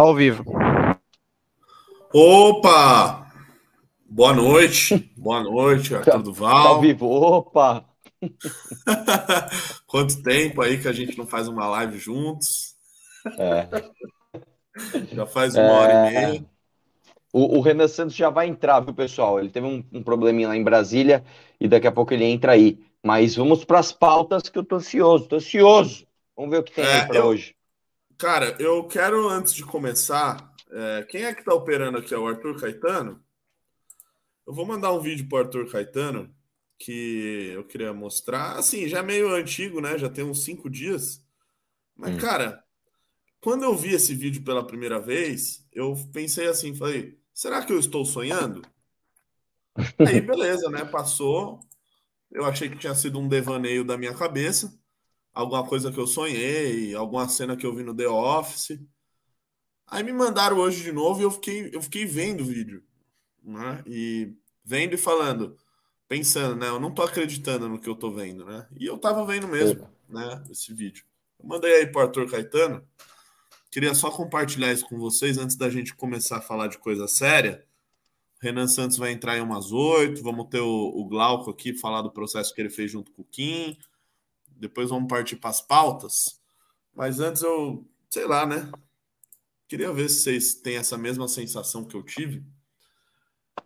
Ao vivo. Opa! Boa noite. Boa noite, Arthur Duval. Tá ao vivo. Opa! Quanto tempo aí que a gente não faz uma live juntos? É. Já faz uma hora e É. meia. O, o Renan Santos já vai entrar, viu, pessoal? Ele teve um, um probleminha lá em Brasília e daqui a pouco ele entra aí. Mas vamos para as pautas que eu tô ansioso, tô ansioso. Vamos ver o que tem É, aí para hoje. Cara, eu quero, antes de começar, é, quem é que tá operando aqui? É o Arthur Caetano? Eu vou mandar um vídeo pro Arthur Caetano que eu queria mostrar. Assim, já é meio antigo, né? Já tem uns cinco dias. Mas, Hum. cara, quando eu vi esse vídeo pela primeira vez, eu pensei assim, falei, será que eu estou sonhando? Aí, beleza, né? Passou. Eu achei que tinha sido um devaneio da minha cabeça alguma coisa que eu sonhei, alguma cena que eu vi no The Office. Aí me mandaram hoje de novo e eu fiquei, eu fiquei vendo o vídeo, né? E vendo e falando, pensando, né? Eu não tô acreditando no que eu tô vendo, né? E eu tava vendo mesmo, né? Esse vídeo. Eu mandei aí pro Arthur Caetano. Queria só compartilhar isso com vocês antes da gente começar a falar de coisa séria. O Renan Santos vai entrar em umas oito. Vamos ter o, o Glauco aqui falar do processo que ele fez junto com o Kim. Depois vamos partir para as pautas. Mas antes eu, sei lá, né? Queria ver se vocês têm essa mesma sensação que eu tive.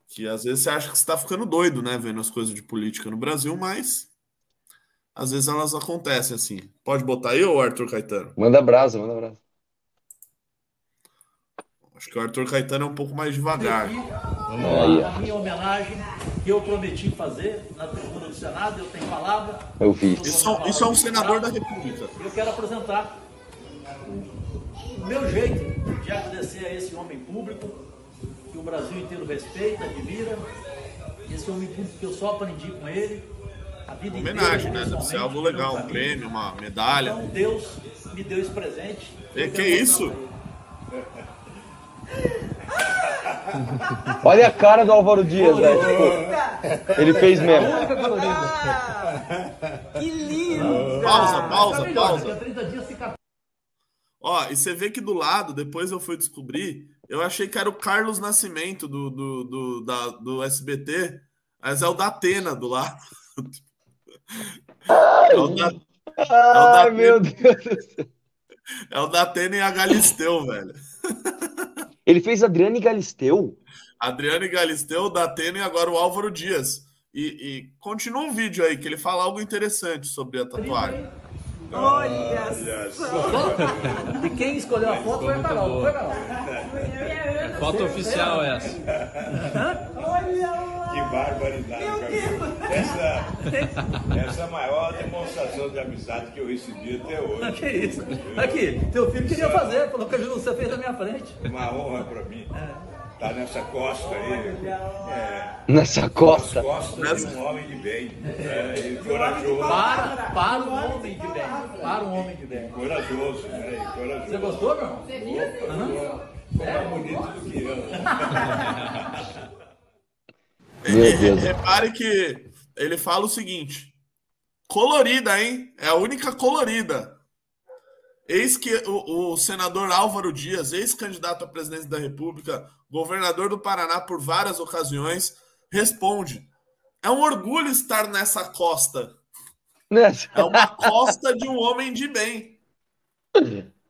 Que às vezes você acha que você está ficando doido, né? Vendo as coisas de política no Brasil, mas às vezes elas acontecem assim. Pode botar aí, ô Arthur Caetano? Manda brasa, manda brasa. Acho que o Arthur Caetano é um pouco mais devagar. Vamos Aí, lá. A minha homenagem que eu prometi fazer na tribuna do Senado, eu tenho palavra. Eu vi. Isso, é- isso é um senador da República. Eu quero apresentar o meu jeito de agradecer a esse homem público que o Brasil inteiro respeita, admira. Esse homem público que eu só aprendi com ele. A vida Homenagem, inteira, né? Deve ser pessoalmente, algo legal, um prêmio, uma medalha. Então Deus me deu esse presente. E que mostrar isso? Olha a cara do Álvaro Dias, velho. Tipo, ele fez mesmo. Que lindo! Pausa, pausa, pausa. daqui a 30 dias fica Ó, e você vê que do lado, depois eu fui descobrir, eu achei que era o Carlos Nascimento do, do, do, da- do SBT, mas é o da Atena do lado. É o da, Ai, meu Deus. é o da Atena e a Galisteu, velho. Ele fez Adriane Galisteu. Adriane Galisteu, da Atena e agora o Álvaro Dias. E, e continua um vídeo aí, que ele fala algo interessante sobre a tatuagem. Olha só! E quem escolheu a foto foi a Carol, não foi, Carol? Foto oficial essa. Que barbaridade. Essa, essa é a maior demonstração de amizade que eu recebi até hoje. Que isso? Aqui, teu filho queria fazer, falou que você fez na minha frente. Uma honra para mim. Tá nessa costa aí. É, Nessa costa. costas de um homem de bem. É, e corajoso. Para, para um homem de bem. Para um homem de bem. Corajoso, né? E corajoso. Você gostou, meu irmão? Ficou mais bonito do que eu. Repare que ele fala o seguinte: colorida, hein? É a única colorida. Eis que o, o senador Álvaro Dias, ex-candidato à presidência da República, governador do Paraná por várias ocasiões, responde: é um orgulho estar nessa costa. É uma costa de um homem de bem.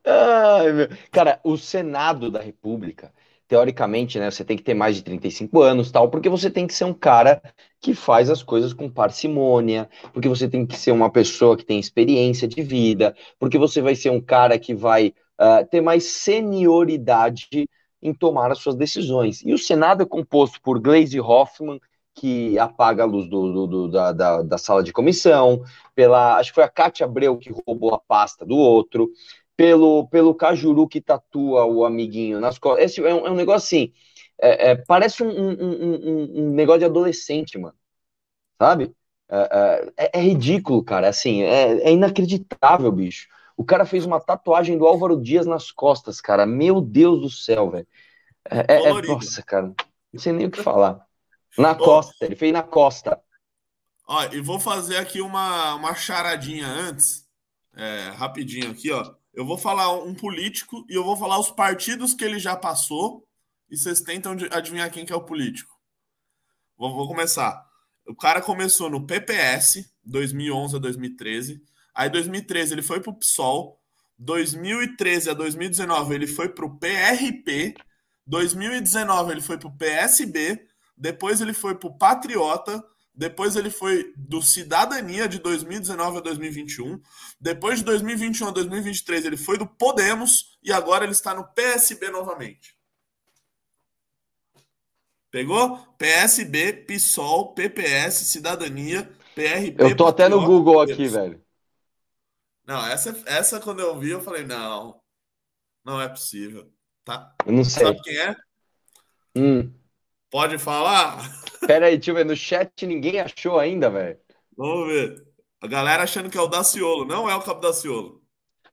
Ai. Cara, o Senado da República, teoricamente, né, você tem que ter mais de 35 anos, tal, porque você tem que ser um cara que faz as coisas com parcimônia, porque você tem que ser uma pessoa que tem experiência de vida, porque você vai ser um cara que vai ah, ter mais senioridade em tomar as suas decisões. E o Senado é composto por Gleisi Hoffmann, que apaga a luz do, do- do- da, da, da sala de comissão, pela, acho que foi a Cátia Abreu que roubou a pasta do outro, pelo, pelo Cajuru que tatua o amiguinho nas costas. Esse é um, é um negócio assim, é- é, parece um, um- um- negócio de adolescente, mano. Sabe? É, é- é ridículo, cara. Assim, é, é inacreditável, bicho. O cara fez uma tatuagem do Álvaro Dias nas costas, cara. Meu Deus do céu, velho. É, é- é- nossa, cara. Não sei nem o que falar. Na costa, ele fez na costa. Ó, e vou fazer aqui uma, uma charadinha antes, é, rapidinho aqui, ó. Eu vou falar um político e eu vou falar os partidos que ele já passou e vocês tentam adivinhar quem que é o político. Vou, vou começar. O cara começou no PPS, 2011 a 2013. Aí, 2013, ele foi pro PSOL. 2013 a 2019, ele foi pro PRP. 2019, ele foi pro PSB. Depois, ele foi pro Patriota. Depois, ele foi do Cidadania de 2019 a 2021. Depois de 2021 a 2023, ele foi do Podemos. E agora ele está no PSB novamente. Pegou? PSB, PSOL, PPS, Cidadania, PRP. Eu tô até no Patriota, Google aqui, velho. Não, essa, essa quando eu vi, eu falei, não, não é possível. Tá? Eu não sei. Sabe quem é? Hum. Pode falar? Pera aí, deixa eu ver. No chat ninguém achou ainda, velho. Vamos ver. A galera achando que é o Daciolo. Não é o Cabo Daciolo.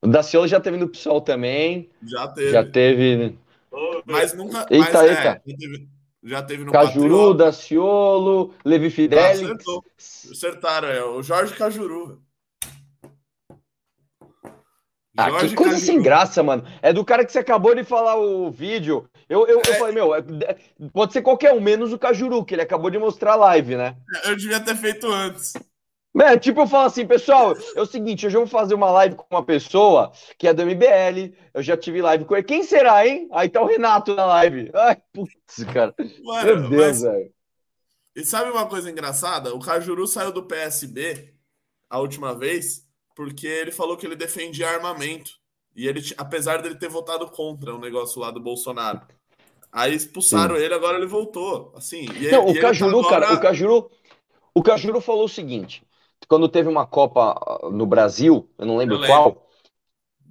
O Daciolo já teve no PSOL também. Já teve. Já teve Mas nunca. Eita, mas, é, eita. já, teve, já teve no Cajuru, Patriota. Daciolo, Levi Ah, Fidelix. acertou. Acertaram, é o Jorge Cajuru. Ah, Jorge que coisa Cajuru. sem graça, mano. É do cara que você acabou de falar o vídeo. Eu, eu, eu É. falei, meu, é- pode ser qualquer um, menos o Cajuru, que ele acabou de mostrar a live, né? Eu devia ter feito antes. É, tipo, eu falo assim, pessoal, é o seguinte, hoje eu vou fazer uma live com uma pessoa que é do MBL, eu já tive live com ele. Quem será, hein? Aí tá o Renato na live. Ai, putz, cara. Mano, Meu Deus, mas- velho. E sabe uma coisa engraçada? O Cajuru saiu do PSB a última vez porque ele falou que ele defendia armamento. E ele, apesar dele ter votado contra o negócio lá do Bolsonaro. Aí expulsaram ele, agora ele voltou. Assim, e Não, e o Cajuru, tá cara, agora- o Cajuru, o Cajuru falou o seguinte, quando teve uma Copa ah, no Brasil, eu não lembro Eu lembro. qual,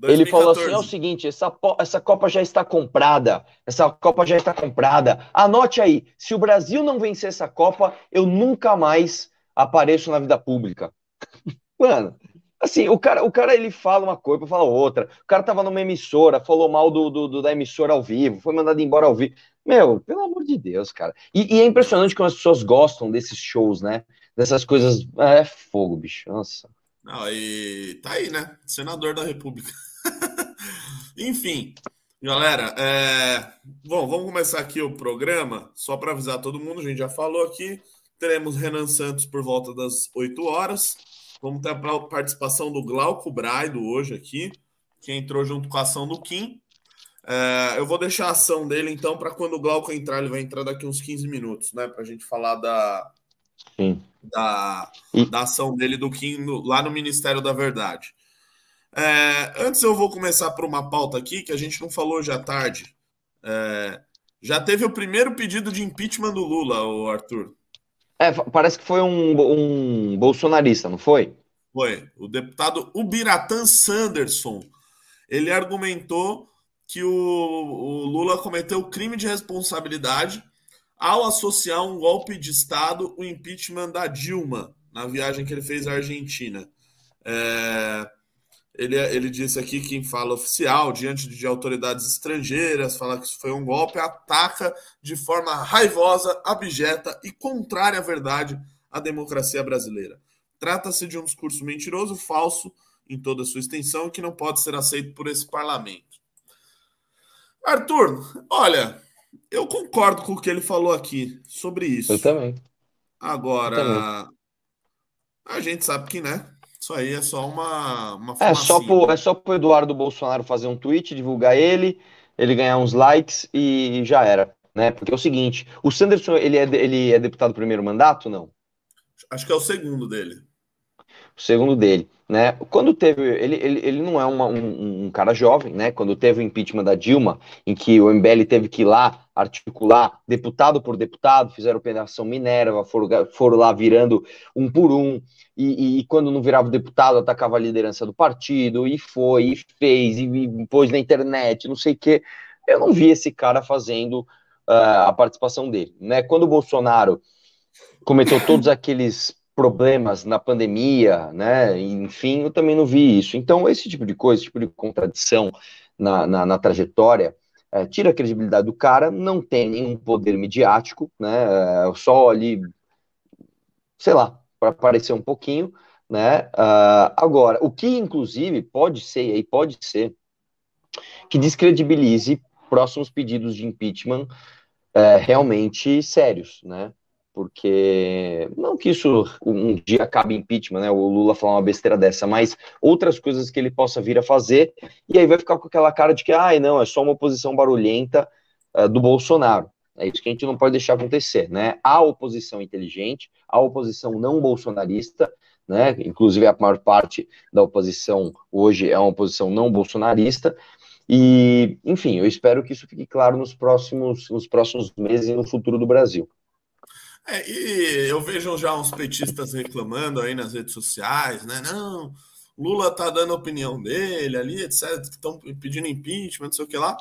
Ele falou assim: é o 2014. seguinte, essa, essa Copa já está comprada. Essa Copa já está comprada. Anote aí: se o Brasil não vencer essa Copa, eu nunca mais apareço na vida pública. Mano, assim, o cara, o cara ele fala uma coisa, fala outra. O cara tava numa emissora, falou mal do, do- do- da emissora ao vivo, foi mandado embora ao vivo. Meu, pelo amor de Deus, cara. E, e é impressionante como as pessoas gostam desses shows, né? Dessas coisas. É fogo, bicho. Nossa. Não, e tá aí, né? Senador da República. Enfim, galera, é... bom, vamos começar aqui o programa. Só para avisar todo mundo, a gente já falou aqui. Teremos Renan Santos por volta das 8 horas. Vamos ter a participação do Glauco Braido hoje aqui, que entrou junto com a ação do Kim. É, eu vou deixar a ação dele, então, para quando o Glauco entrar, ele vai entrar daqui uns 15 minutos, né? Para a gente falar da, Sim. da, da ação dele do Kim no- lá no Ministério da Verdade. É, antes eu vou começar por uma pauta aqui que a gente não falou hoje à tarde. É, já teve o primeiro pedido de impeachment do Lula, o Arthur. É, parece que foi um, um bolsonarista, não foi? Foi o deputado Ubiratan Sanderson. Ele argumentou que o, o Lula cometeu crime de responsabilidade ao associar um golpe de Estado o impeachment da Dilma na viagem que ele fez à Argentina. É, ele, ele disse aqui que em fala oficial, diante de autoridades estrangeiras, fala que isso foi um golpe, ataca de forma raivosa, abjeta e contrária à verdade à democracia brasileira. Trata-se de um discurso mentiroso, falso em toda a sua extensão que não pode ser aceito por esse parlamento. Arthur, olha, eu concordo com o que ele falou aqui sobre isso. Eu também. Agora, Eu também. a gente sabe que, né? Isso aí é só uma, uma É só pro, é só pro Eduardo Bolsonaro fazer um tweet, divulgar ele, ele ganhar uns likes e já era, né? Porque é o seguinte, o Sanderson, ele é, ele é deputado primeiro mandato, não? Acho que é o segundo dele. O segundo dele, né? Quando teve, ele, ele, ele não é uma- um, um cara jovem, né? Quando teve o impeachment da Dilma, em que o MBL teve que ir lá articular, deputado por deputado, fizeram operação Minerva, foram, foram lá virando um por um, e, e quando não virava deputado, atacava a liderança do partido, e foi, e fez, e, e pôs na internet, não sei o quê. Eu não vi esse cara fazendo ah, a participação dele, né? Quando o Bolsonaro cometeu todos aqueles problemas na pandemia, né? Enfim, eu também não vi isso. Então, esse tipo de coisa, esse tipo de contradição na, na, na trajetória, é, tira a credibilidade do cara, não tem nenhum poder midiático, né? É, só ali, sei lá, para aparecer um pouquinho, né? Ah, agora, o que inclusive pode ser, aí pode ser, que descredibilize próximos pedidos de impeachment é, realmente sérios, né? Porque não que isso um dia acabe impeachment, né? O Lula falar uma besteira dessa, mas outras coisas que ele possa vir a fazer, e aí vai ficar com aquela cara de que, ai, não, é só uma oposição barulhenta uh, do Bolsonaro. É isso que a gente não pode deixar acontecer, né? Há oposição inteligente, há oposição não bolsonarista, né? Inclusive a maior parte da oposição hoje é uma oposição não bolsonarista, e, enfim, eu espero que isso fique claro nos próximos, nos próximos meses e no futuro do Brasil. É, e eu vejo já uns petistas reclamando aí nas redes sociais, né? Não, Lula tá dando a opinião dele ali, etc. Estão pedindo impeachment, não sei o que lá.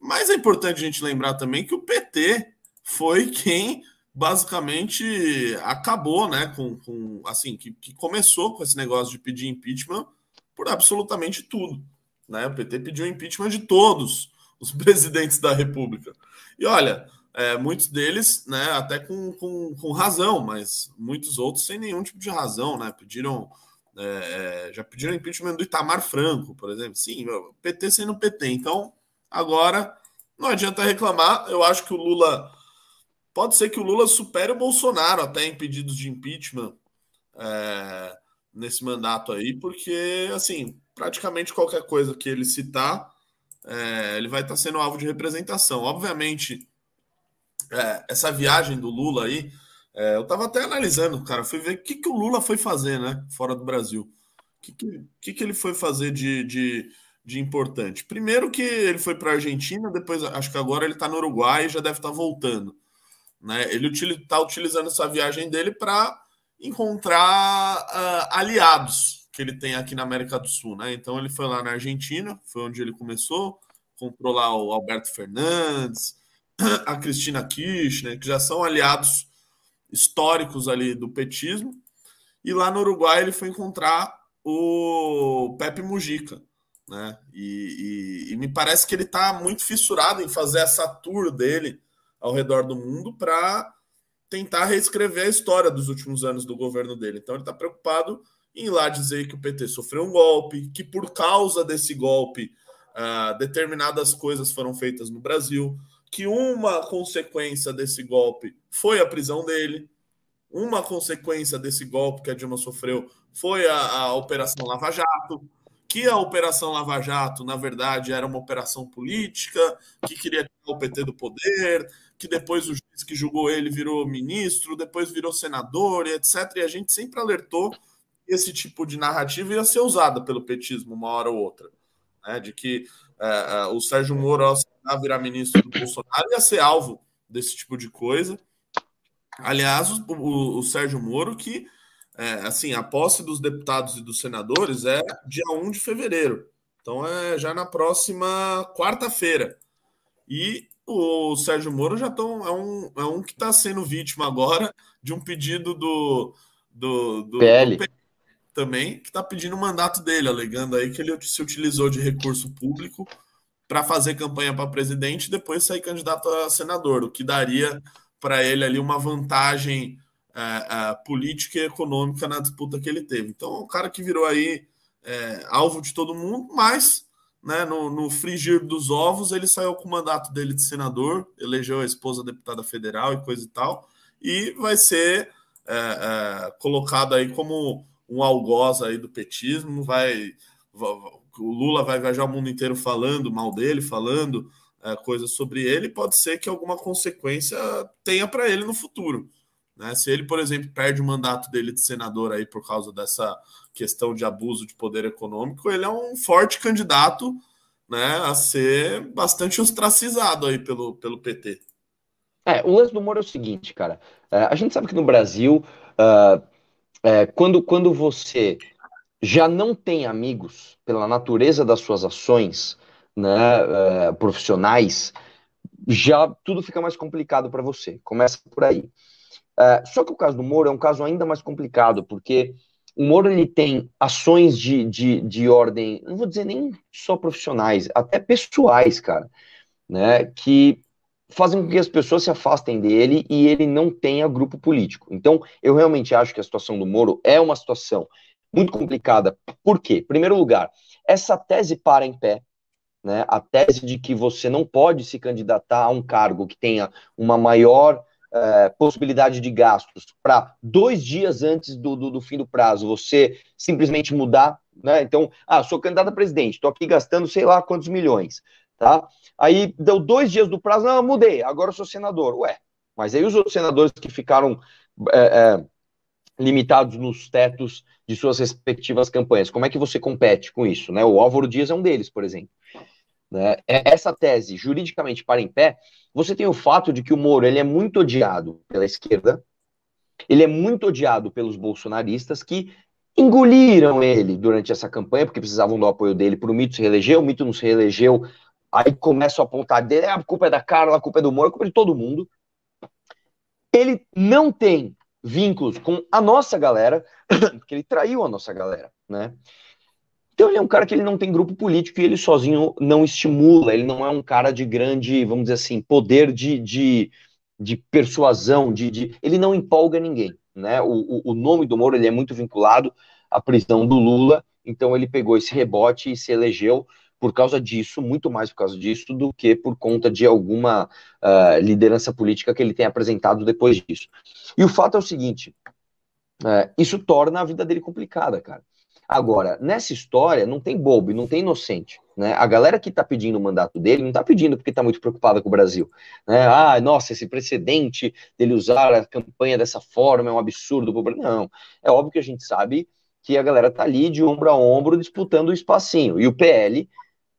Mas é importante a gente lembrar também que o PT foi quem basicamente acabou, né? Com, com assim, que, que começou com esse negócio de pedir impeachment por absolutamente tudo. Né? O PT pediu impeachment de todos os presidentes da República. E olha, é, muitos deles, né, até com, com, com, razão, mas muitos outros sem nenhum tipo de razão, né? Pediram. É, é já pediram impeachment do Itamar Franco, por exemplo. Sim, PT sendo PT. Então, agora não adianta reclamar. Eu acho que o Lula. Pode ser que o Lula supere o Bolsonaro até em pedidos de impeachment é, nesse mandato aí, porque, assim, praticamente qualquer coisa que ele citar, é, ele vai estar sendo alvo de representação. Obviamente, é, essa viagem do Lula aí, é, eu estava até analisando, cara, fui ver o que, que o Lula foi fazer, né, fora do Brasil. O que, que, que, ele foi fazer de, de, de importante? Primeiro que ele foi para a Argentina, depois acho que agora ele está no Uruguai e já deve estar tá voltando. Né? Ele está utilizando essa viagem dele para encontrar uh, aliados, que ele tem aqui na América do Sul, né? Então ele foi lá na Argentina, foi onde ele começou, comprou lá o Alberto Fernandes, a Cristina Kirchner, que já são aliados históricos ali do petismo. E lá no Uruguai ele foi encontrar o Pepe Mujica, né? E, e, e me parece que ele está muito fissurado em fazer essa tour dele ao redor do mundo para tentar reescrever a história dos últimos anos do governo dele. Então ele está preocupado em lá dizer que o PT sofreu um golpe, que por causa desse golpe uh, determinadas coisas foram feitas no Brasil, que uma consequência desse golpe foi a prisão dele, uma consequência desse golpe que a Dilma sofreu foi a, a Operação Lava Jato, que a Operação Lava Jato, na verdade, era uma operação política, que queria tirar o PT do poder, que depois o juiz que julgou ele virou ministro, depois virou senador, etc. E a gente sempre alertou esse tipo de narrativa ia ser usada pelo petismo uma hora ou outra. Né? De que é, é, o Sérgio Moro, ao virar ministro do Bolsonaro, ia ser alvo desse tipo de coisa. Aliás, o, o, o Sérgio Moro, que, é, assim, a posse dos deputados e dos senadores é dia 1 de fevereiro. Então é já na próxima quarta-feira. E o Sérgio Moro já tão, é, um, é um que está sendo vítima agora de um pedido do, do, do, PL. do também, que está pedindo o mandato dele, alegando aí que ele se utilizou de recurso público para fazer campanha para presidente e depois sair candidato a senador, o que daria para ele ali uma vantagem é, é, política e econômica na disputa que ele teve. Então, o cara que virou aí é, alvo de todo mundo, mas né, no, no, frigir dos ovos ele saiu com o mandato dele de senador, elegeu a esposa deputada federal e coisa e tal, e vai ser é, é, colocado aí como um algoz aí do petismo, vai, o Lula vai viajar o mundo inteiro falando mal dele, falando é, coisas sobre ele, pode ser que alguma consequência tenha para ele no futuro. Né? Se ele, por exemplo, perde o mandato dele de senador aí por causa dessa questão de abuso de poder econômico, ele é um forte candidato né, a ser bastante ostracizado aí pelo, pelo PT. É, o lance do Moro é o seguinte, cara. É, a gente sabe que no Brasil uh, é, quando, quando você já não tem amigos pela natureza das suas ações né, é, profissionais, já tudo fica mais complicado para você. Começa por aí. É, só que o caso do Moro é um caso ainda mais complicado, porque o Moro ele tem ações de, de, de ordem, não vou dizer nem só profissionais, até pessoais, cara, né, que fazem com que as pessoas se afastem dele e ele não tenha grupo político. Então, eu realmente acho que a situação do Moro é uma situação muito complicada. Por quê? Primeiro lugar, essa tese para em pé, né, a tese de que você não pode se candidatar a um cargo que tenha uma maior é, possibilidade de gastos para dois dias antes do, do, do, fim do prazo, você simplesmente mudar, né? Então, ah, sou candidato a presidente, estou aqui gastando sei lá quantos milhões, tá? Aí deu dois dias do prazo, não, mudei, agora sou senador. Ué, mas aí os outros senadores que ficaram é, é, limitados nos tetos de suas respectivas campanhas, como é que você compete com isso? Né? O Álvaro Dias é um deles, por exemplo. Né? É, essa tese, juridicamente para em pé, você tem o fato de que o Moro ele é muito odiado pela esquerda, ele é muito odiado pelos bolsonaristas que engoliram ele durante essa campanha, porque precisavam do apoio dele para o mito se reeleger, o mito não se reelegeu, aí começam a apontar dele, ah, a culpa é da Carla, a culpa é do Moro, a culpa é de todo mundo. Ele não tem vínculos com a nossa galera, porque ele traiu a nossa galera, né? Então ele é um cara que ele não tem grupo político e ele sozinho não estimula, ele não é um cara de grande, vamos dizer assim, poder de, de, de persuasão, de, de, ele não empolga ninguém, né? O, o, nome do Moro ele é muito vinculado à prisão do Lula, então ele pegou esse rebote e se elegeu por causa disso, muito mais por causa disso, do que por conta de alguma uh, liderança política que ele tenha apresentado depois disso. E o fato é o seguinte: uh, isso torna a vida dele complicada, cara. Agora, nessa história, não tem bobo, não tem inocente. Né? A galera que está pedindo o mandato dele não está pedindo porque está muito preocupada com o Brasil. Né? Ah, nossa, esse precedente dele usar a campanha dessa forma é um absurdo. Não, é óbvio que a gente sabe que a galera está ali de ombro a ombro disputando o espacinho. E o PL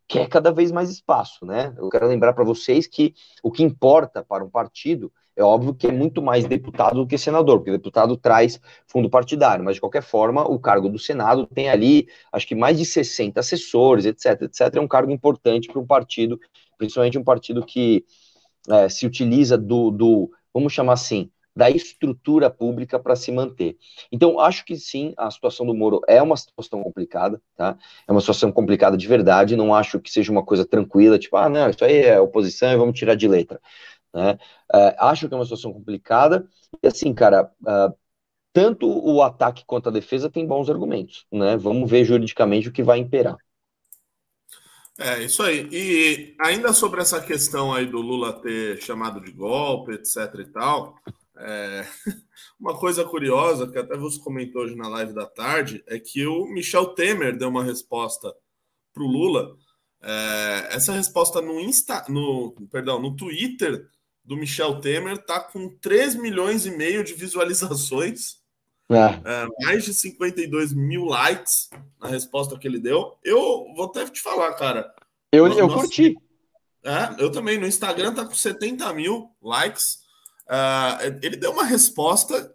quer cada vez mais espaço, né? Eu quero lembrar para vocês que o que importa para um partido é óbvio que é muito mais deputado do que senador, porque deputado traz fundo partidário, mas de qualquer forma, o cargo do Senado tem ali, acho que mais de 60 assessores, etc, etc. É um cargo importante para um partido, principalmente um partido que é, se utiliza do, do, vamos chamar assim, da estrutura pública para se manter. Então, acho que sim, a situação do Moro é uma situação complicada, tá? É uma situação complicada de verdade, não acho que seja uma coisa tranquila, tipo, ah, não, isso aí é oposição e vamos tirar de letra, né? Uh, acho que é uma situação complicada, e assim, cara, uh, tanto o ataque quanto a defesa tem bons argumentos, né? Vamos ver juridicamente o que vai imperar. É, isso aí. E ainda sobre essa questão aí do Lula ter chamado de golpe, etc e tal, é, uma coisa curiosa, que até você comentou hoje na live da tarde, é que o Michel Temer deu uma resposta para o Lula. É, essa resposta no Insta, no, perdão, no Twitter do Michel Temer tá com 3 milhões e meio de visualizações, é. É, mais de 52 mil likes na resposta que ele deu. Eu vou até te falar, cara. Eu, eu curti. É, eu também. No Instagram tá com 70 mil likes. Uh, ele deu uma resposta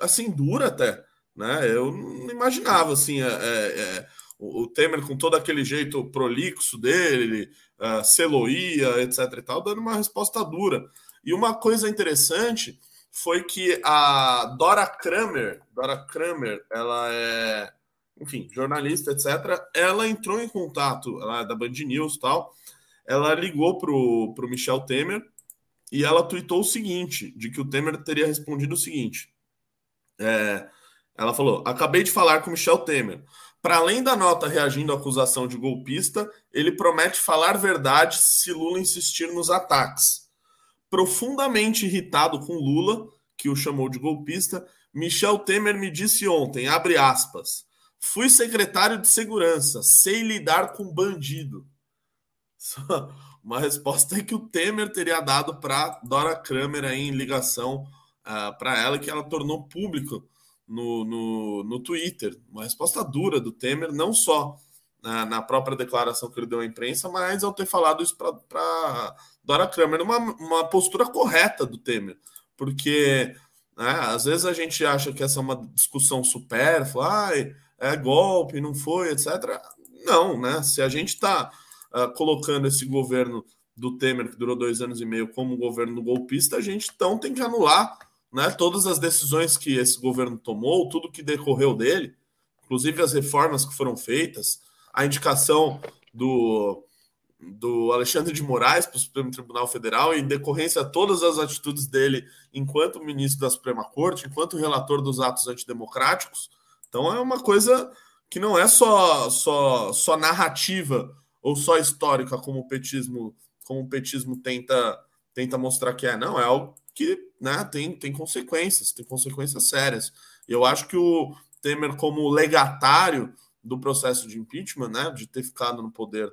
assim dura até, né? Eu não imaginava assim é, é, é o, Temer com todo aquele jeito prolixo dele, uh, celoia, etc. e tal, dando uma resposta dura. E uma coisa interessante foi que a Dora Kramer, Dora Kramer, ela é, enfim, jornalista, etc. Ela entrou em contato, ela é da Band News, tal. Ela ligou pro, pro Michel Temer e ela tweetou o seguinte: de que o Temer teria respondido o seguinte. É, ela falou: acabei de falar com Michel Temer. Para além da nota reagindo à acusação de golpista, ele promete falar verdade se Lula insistir nos ataques. Profundamente irritado com Lula, que o chamou de golpista, Michel Temer me disse ontem, abre aspas, fui secretário de segurança, sei lidar com bandido. uma resposta que o Temer teria dado para Dora Kramer aí em ligação uh, ah, para ela, que ela tornou público no, no, no Twitter. Uma resposta dura do Temer, não só na, na, própria declaração que ele deu à imprensa, mas ao ter falado isso para Dora Kramer, uma, uma postura correta do Temer, porque né, às vezes a gente acha que essa é uma discussão supérflua, ah, é golpe, não foi, etc. Não, né? Se a gente está uh, colocando esse governo do Temer, que durou dois anos e meio, como governo golpista, a gente então tem que anular né, todas as decisões que esse governo tomou, tudo que decorreu dele, inclusive as reformas que foram feitas, a indicação do, do Alexandre de Moraes para o Supremo Tribunal Federal, em decorrência de todas as atitudes dele enquanto ministro da Suprema Corte, enquanto relator dos atos antidemocráticos. Então é uma coisa que não é só, só, só narrativa ou só histórica, como o petismo, como o petismo tenta, tenta mostrar que é. Não, é algo que né, tem, tem consequências, tem consequências sérias. Eu acho que o Temer, como legatário do processo de impeachment, né, de ter ficado no poder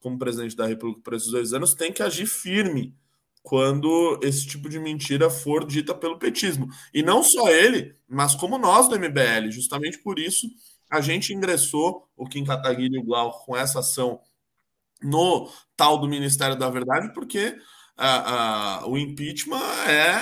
como presidente da República por esses dois anos, tem que agir firme quando esse tipo de mentira for dita pelo petismo. E não só ele, mas como nós do MBL. Justamente por isso a gente ingressou, o Kim Kataguiri e o Glauco, com essa ação no tal do Ministério da Verdade, porque a, a, o impeachment é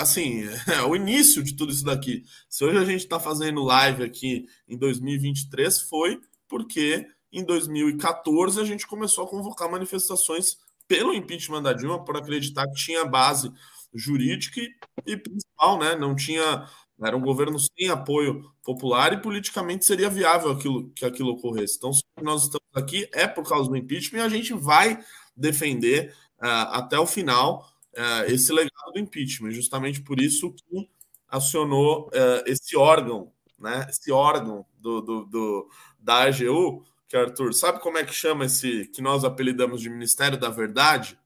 assim é o início de tudo isso daqui. Se hoje a gente está fazendo live aqui em 2023, foi porque em 2014 a gente começou a convocar manifestações pelo impeachment da Dilma, por acreditar que tinha base jurídica e, e principal, né? Não tinha. Era um governo sem apoio popular e politicamente seria viável aquilo, que aquilo ocorresse. Então, se nós estamos aqui é por causa do impeachment e a gente vai defender uh, até o final uh, esse legado do impeachment. Justamente por isso que acionou uh, esse órgão, né? Esse órgão do, do, do da AGU, que Arthur, sabe como é que chama esse que nós apelidamos de Ministério da Verdade?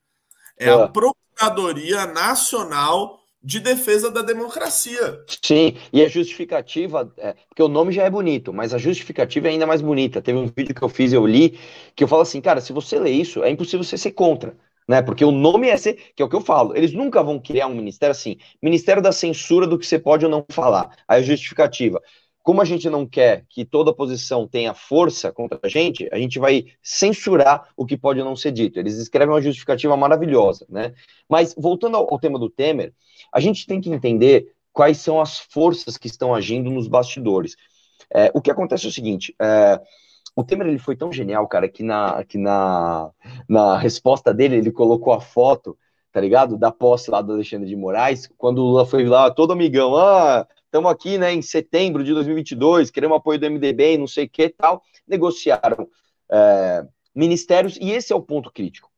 É a Procuradoria Nacional de Defesa da Democracia. Sim, e a justificativa, é, porque o nome já é bonito, mas a justificativa é ainda mais bonita. Teve um vídeo que eu fiz, eu li, que eu falo assim, cara, se você lê isso, é impossível você ser contra. Né? Porque o nome é ser, que é o que eu falo, eles nunca vão criar um ministério assim, Ministério da Censura do que você pode ou não falar. Aí a justificativa como a gente não quer que toda oposição tenha força contra a gente, a gente vai censurar o que pode não ser dito. Eles escrevem uma justificativa maravilhosa, né? Mas voltando ao, tema do Temer, a gente tem que entender quais são as forças que estão agindo nos bastidores. É, o que acontece é o seguinte: é, o Temer ele foi tão genial, cara, que na, que na, na resposta dele ele colocou a foto, tá ligado? Da posse lá do Alexandre de Moraes, quando o Lula foi lá, todo amigão, ah, estamos aqui né, em setembro de 2022, queremos apoio do MDB não sei o que tal, negociaram é, ministérios, e esse é o ponto crítico.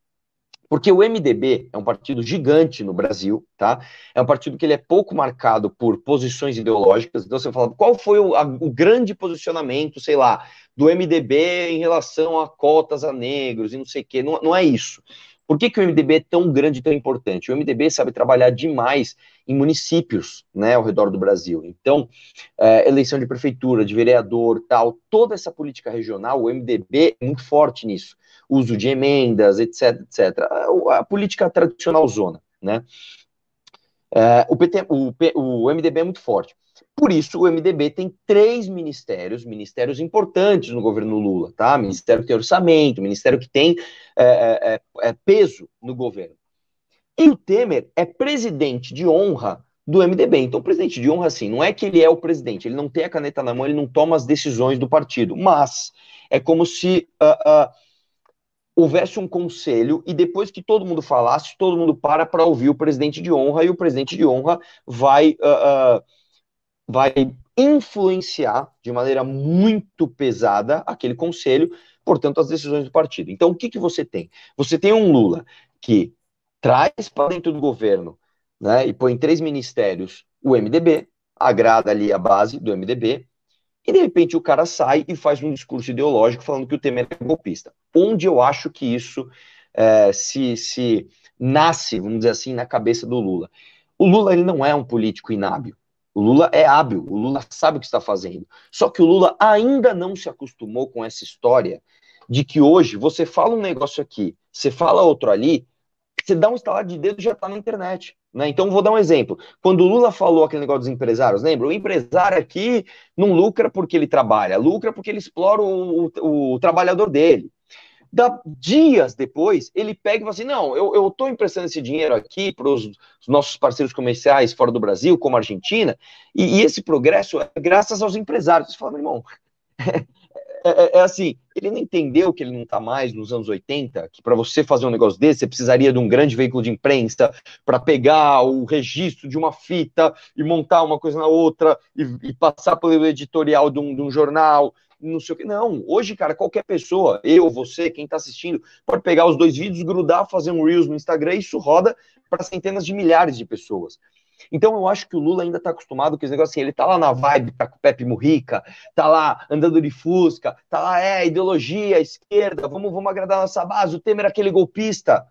Porque o MDB é um partido gigante no Brasil, tá? É um partido que ele é pouco marcado por posições ideológicas. Então você fala, qual foi o, a, o grande posicionamento, sei lá, do MDB em relação a cotas a negros e não sei o quê? Não, não é isso. Por que, que o MDB é tão grande e tão importante? O MDB sabe trabalhar demais em municípios, né, ao redor do Brasil. Então, é, eleição de prefeitura, de vereador, tal, toda essa política regional, o MDB é muito forte nisso. Uso de emendas, etc, etc. A, a política tradicional zona, né? É, o, PT, o, o MDB é muito forte. Por isso, o MDB tem três ministérios, ministérios importantes no governo Lula, tá? Ministério que tem orçamento, ministério que tem é, é, é, é peso no governo. E o Temer é presidente de honra do MDB. Então, presidente de honra, assim, não é que ele é o presidente, ele não tem a caneta na mão, ele não toma as decisões do partido, mas é como se uh, uh, houvesse um conselho e depois que todo mundo falasse, todo mundo para para ouvir o presidente de honra e o presidente de honra vai. Uh, vai influenciar de maneira muito pesada aquele conselho, portanto, as decisões do partido. Então, o que, que você tem? Você tem um Lula que traz para dentro do governo né, e põe em três ministérios o MDB, agrada ali a base do MDB, e de repente o cara sai e faz um discurso ideológico falando que o Temer é golpista. Onde eu acho que isso é, se, se nasce, vamos dizer assim, na cabeça do Lula. O Lula ele não é um político inábil. O Lula é hábil, o Lula sabe o que está fazendo. Só que o Lula ainda não se acostumou com essa história de que hoje você fala um negócio aqui, você fala outro ali, você dá um estalar de dedo já está na internet. Né? Então, vou dar um exemplo. Quando o Lula falou aquele negócio dos empresários, lembra? O empresário aqui não lucra porque ele trabalha, lucra porque ele explora o, o, o trabalhador dele. Da, dias depois, ele pega e fala assim: não, eu estou emprestando esse dinheiro aqui para os nossos parceiros comerciais fora do Brasil, como a Argentina, e, e esse progresso é graças aos empresários. Você fala, meu irmão, é, é, é, assim, ele não entendeu que ele não está mais nos anos 80, que para você fazer um negócio desse, você precisaria de um grande veículo de imprensa para pegar o registro de uma fita e montar uma coisa na outra e, e passar pelo editorial de um, de um jornal não sei o que. Não, hoje, cara, qualquer pessoa, eu, você, quem tá assistindo, pode pegar os dois vídeos, grudar, fazer um Reels no Instagram e isso roda para centenas de milhares de pessoas. Então eu acho que o Lula ainda está acostumado com esse negócio assim, ele tá lá na vibe, tá com o Pepe Murrica, tá lá andando de fusca, tá lá, é, ideologia, esquerda, vamos, vamos agradar nossa base, o Temer é aquele golpista.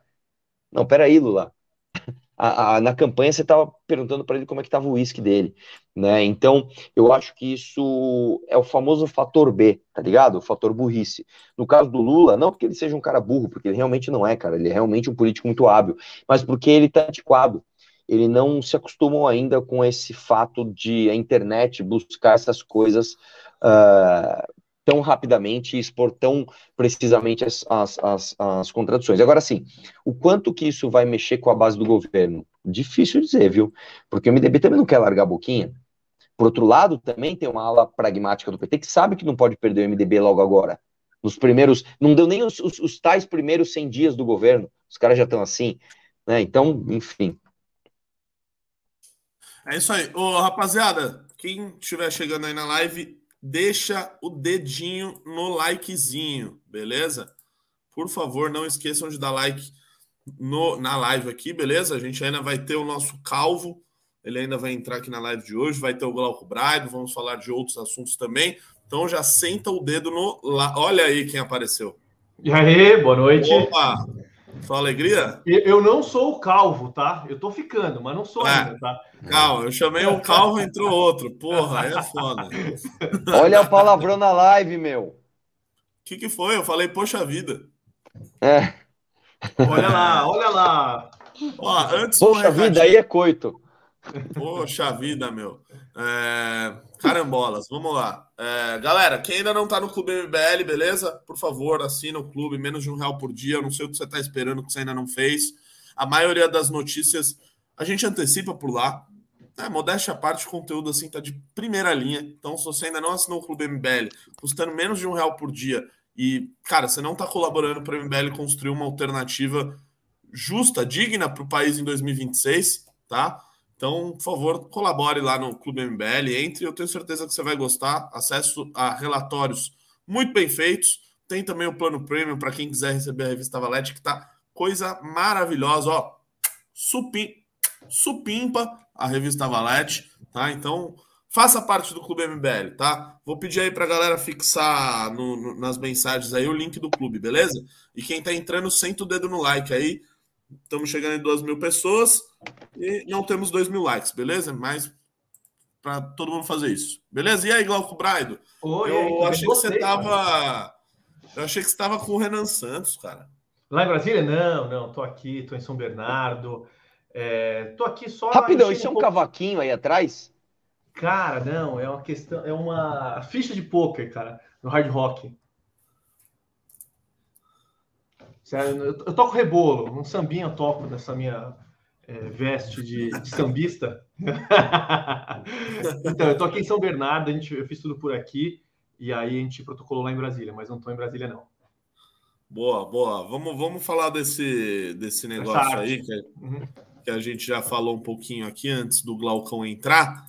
Não, peraí, Lula. A, a, na campanha você estava perguntando para ele como é que estava o uísque dele, né? Então, eu acho que isso é o famoso fator B, tá ligado? O fator burrice. No caso do Lula, não porque ele seja um cara burro, porque ele realmente não é, cara, ele é realmente um político muito hábil, mas porque ele está antiquado. Ele não se acostumam ainda com esse fato de a internet buscar essas coisas uh, tão rapidamente e expor tão precisamente as, as, as, as, contradições. Agora, sim, o quanto que isso vai mexer com a base do governo? Difícil dizer, viu? Porque o MDB também não quer largar a boquinha. Por outro lado, também tem uma ala pragmática do PT que sabe que não pode perder o MDB logo agora. Nos primeiros, não deu nem os, os, os tais primeiros 100 dias do governo, os caras já estão assim, né? Então, enfim. É isso aí. Ô, rapaziada, quem estiver chegando aí na live, deixa o dedinho no likezinho, beleza? Por favor, não esqueçam de dar like no, na live aqui, beleza? A gente ainda vai ter o nosso calvo, ele ainda vai entrar aqui na live de hoje, vai ter o Glauco Braido, vamos falar de outros assuntos também. Então já senta o dedo no. Olha aí quem apareceu. E aí, boa noite. Opa! Sua alegria? Eu não sou o calvo, tá? Eu tô ficando, mas não sou é. ainda, tá? Calma, eu chamei um calvo, entrou outro. Porra, aí é foda. Olha o palavrão na live, meu. O que, que foi? Eu falei, poxa vida. É. Olha lá, olha lá. Ó, antes poxa vida, aí é coito. Poxa vida, meu. É... Carambolas, vamos lá. É... Galera, quem ainda não tá no Clube MBL, beleza? Por favor, assina o clube, menos de um real por dia. Eu não sei o que você tá esperando, que você ainda não fez. A maioria das notícias a gente antecipa por lá. É, modéstia à parte, o conteúdo assim tá de primeira linha. Então, se você ainda não assinou o Clube MBL, custando menos de um real por dia, e, cara, você não tá colaborando para o MBL construir uma alternativa justa, digna para o país em 2026, tá? Então, por favor, colabore lá no Clube MBL, entre, eu tenho certeza que você vai gostar. Acesso a relatórios muito bem feitos. Tem também o plano premium para quem quiser receber a revista Valete, que tá coisa maravilhosa, ó. Supim, supimpa a revista Valete, tá? Então, faça parte do Clube MBL, tá? Vou pedir aí pra galera fixar no, no, nas mensagens aí o link do clube, beleza? E quem tá entrando, senta o dedo no like aí. Estamos chegando em duas mil pessoas e não temos dois mil likes, beleza? Mas para todo mundo fazer isso, beleza? E aí, Glauco Braido? Oi, eu achei que você tava. Eu achei que você tava com o Renan Santos, cara. Lá em Brasília? Não, não, tô aqui, tô em São Bernardo. É, tô aqui só. Rapidão, isso é um pouco... cavaquinho aí atrás? Cara, não, é uma questão, é uma ficha de poker, cara, no hard rock. Eu toco rebolo, um sambinha eu toco nessa minha é, veste de, de sambista. então, eu tô aqui em São Bernardo, a gente, eu fiz tudo por aqui, e aí a gente protocolou lá em Brasília, mas não tô em Brasília, não. Boa, boa. Vamos, vamos falar desse, desse negócio aí, que, uhum que a gente já falou um pouquinho aqui antes do Glaucão entrar.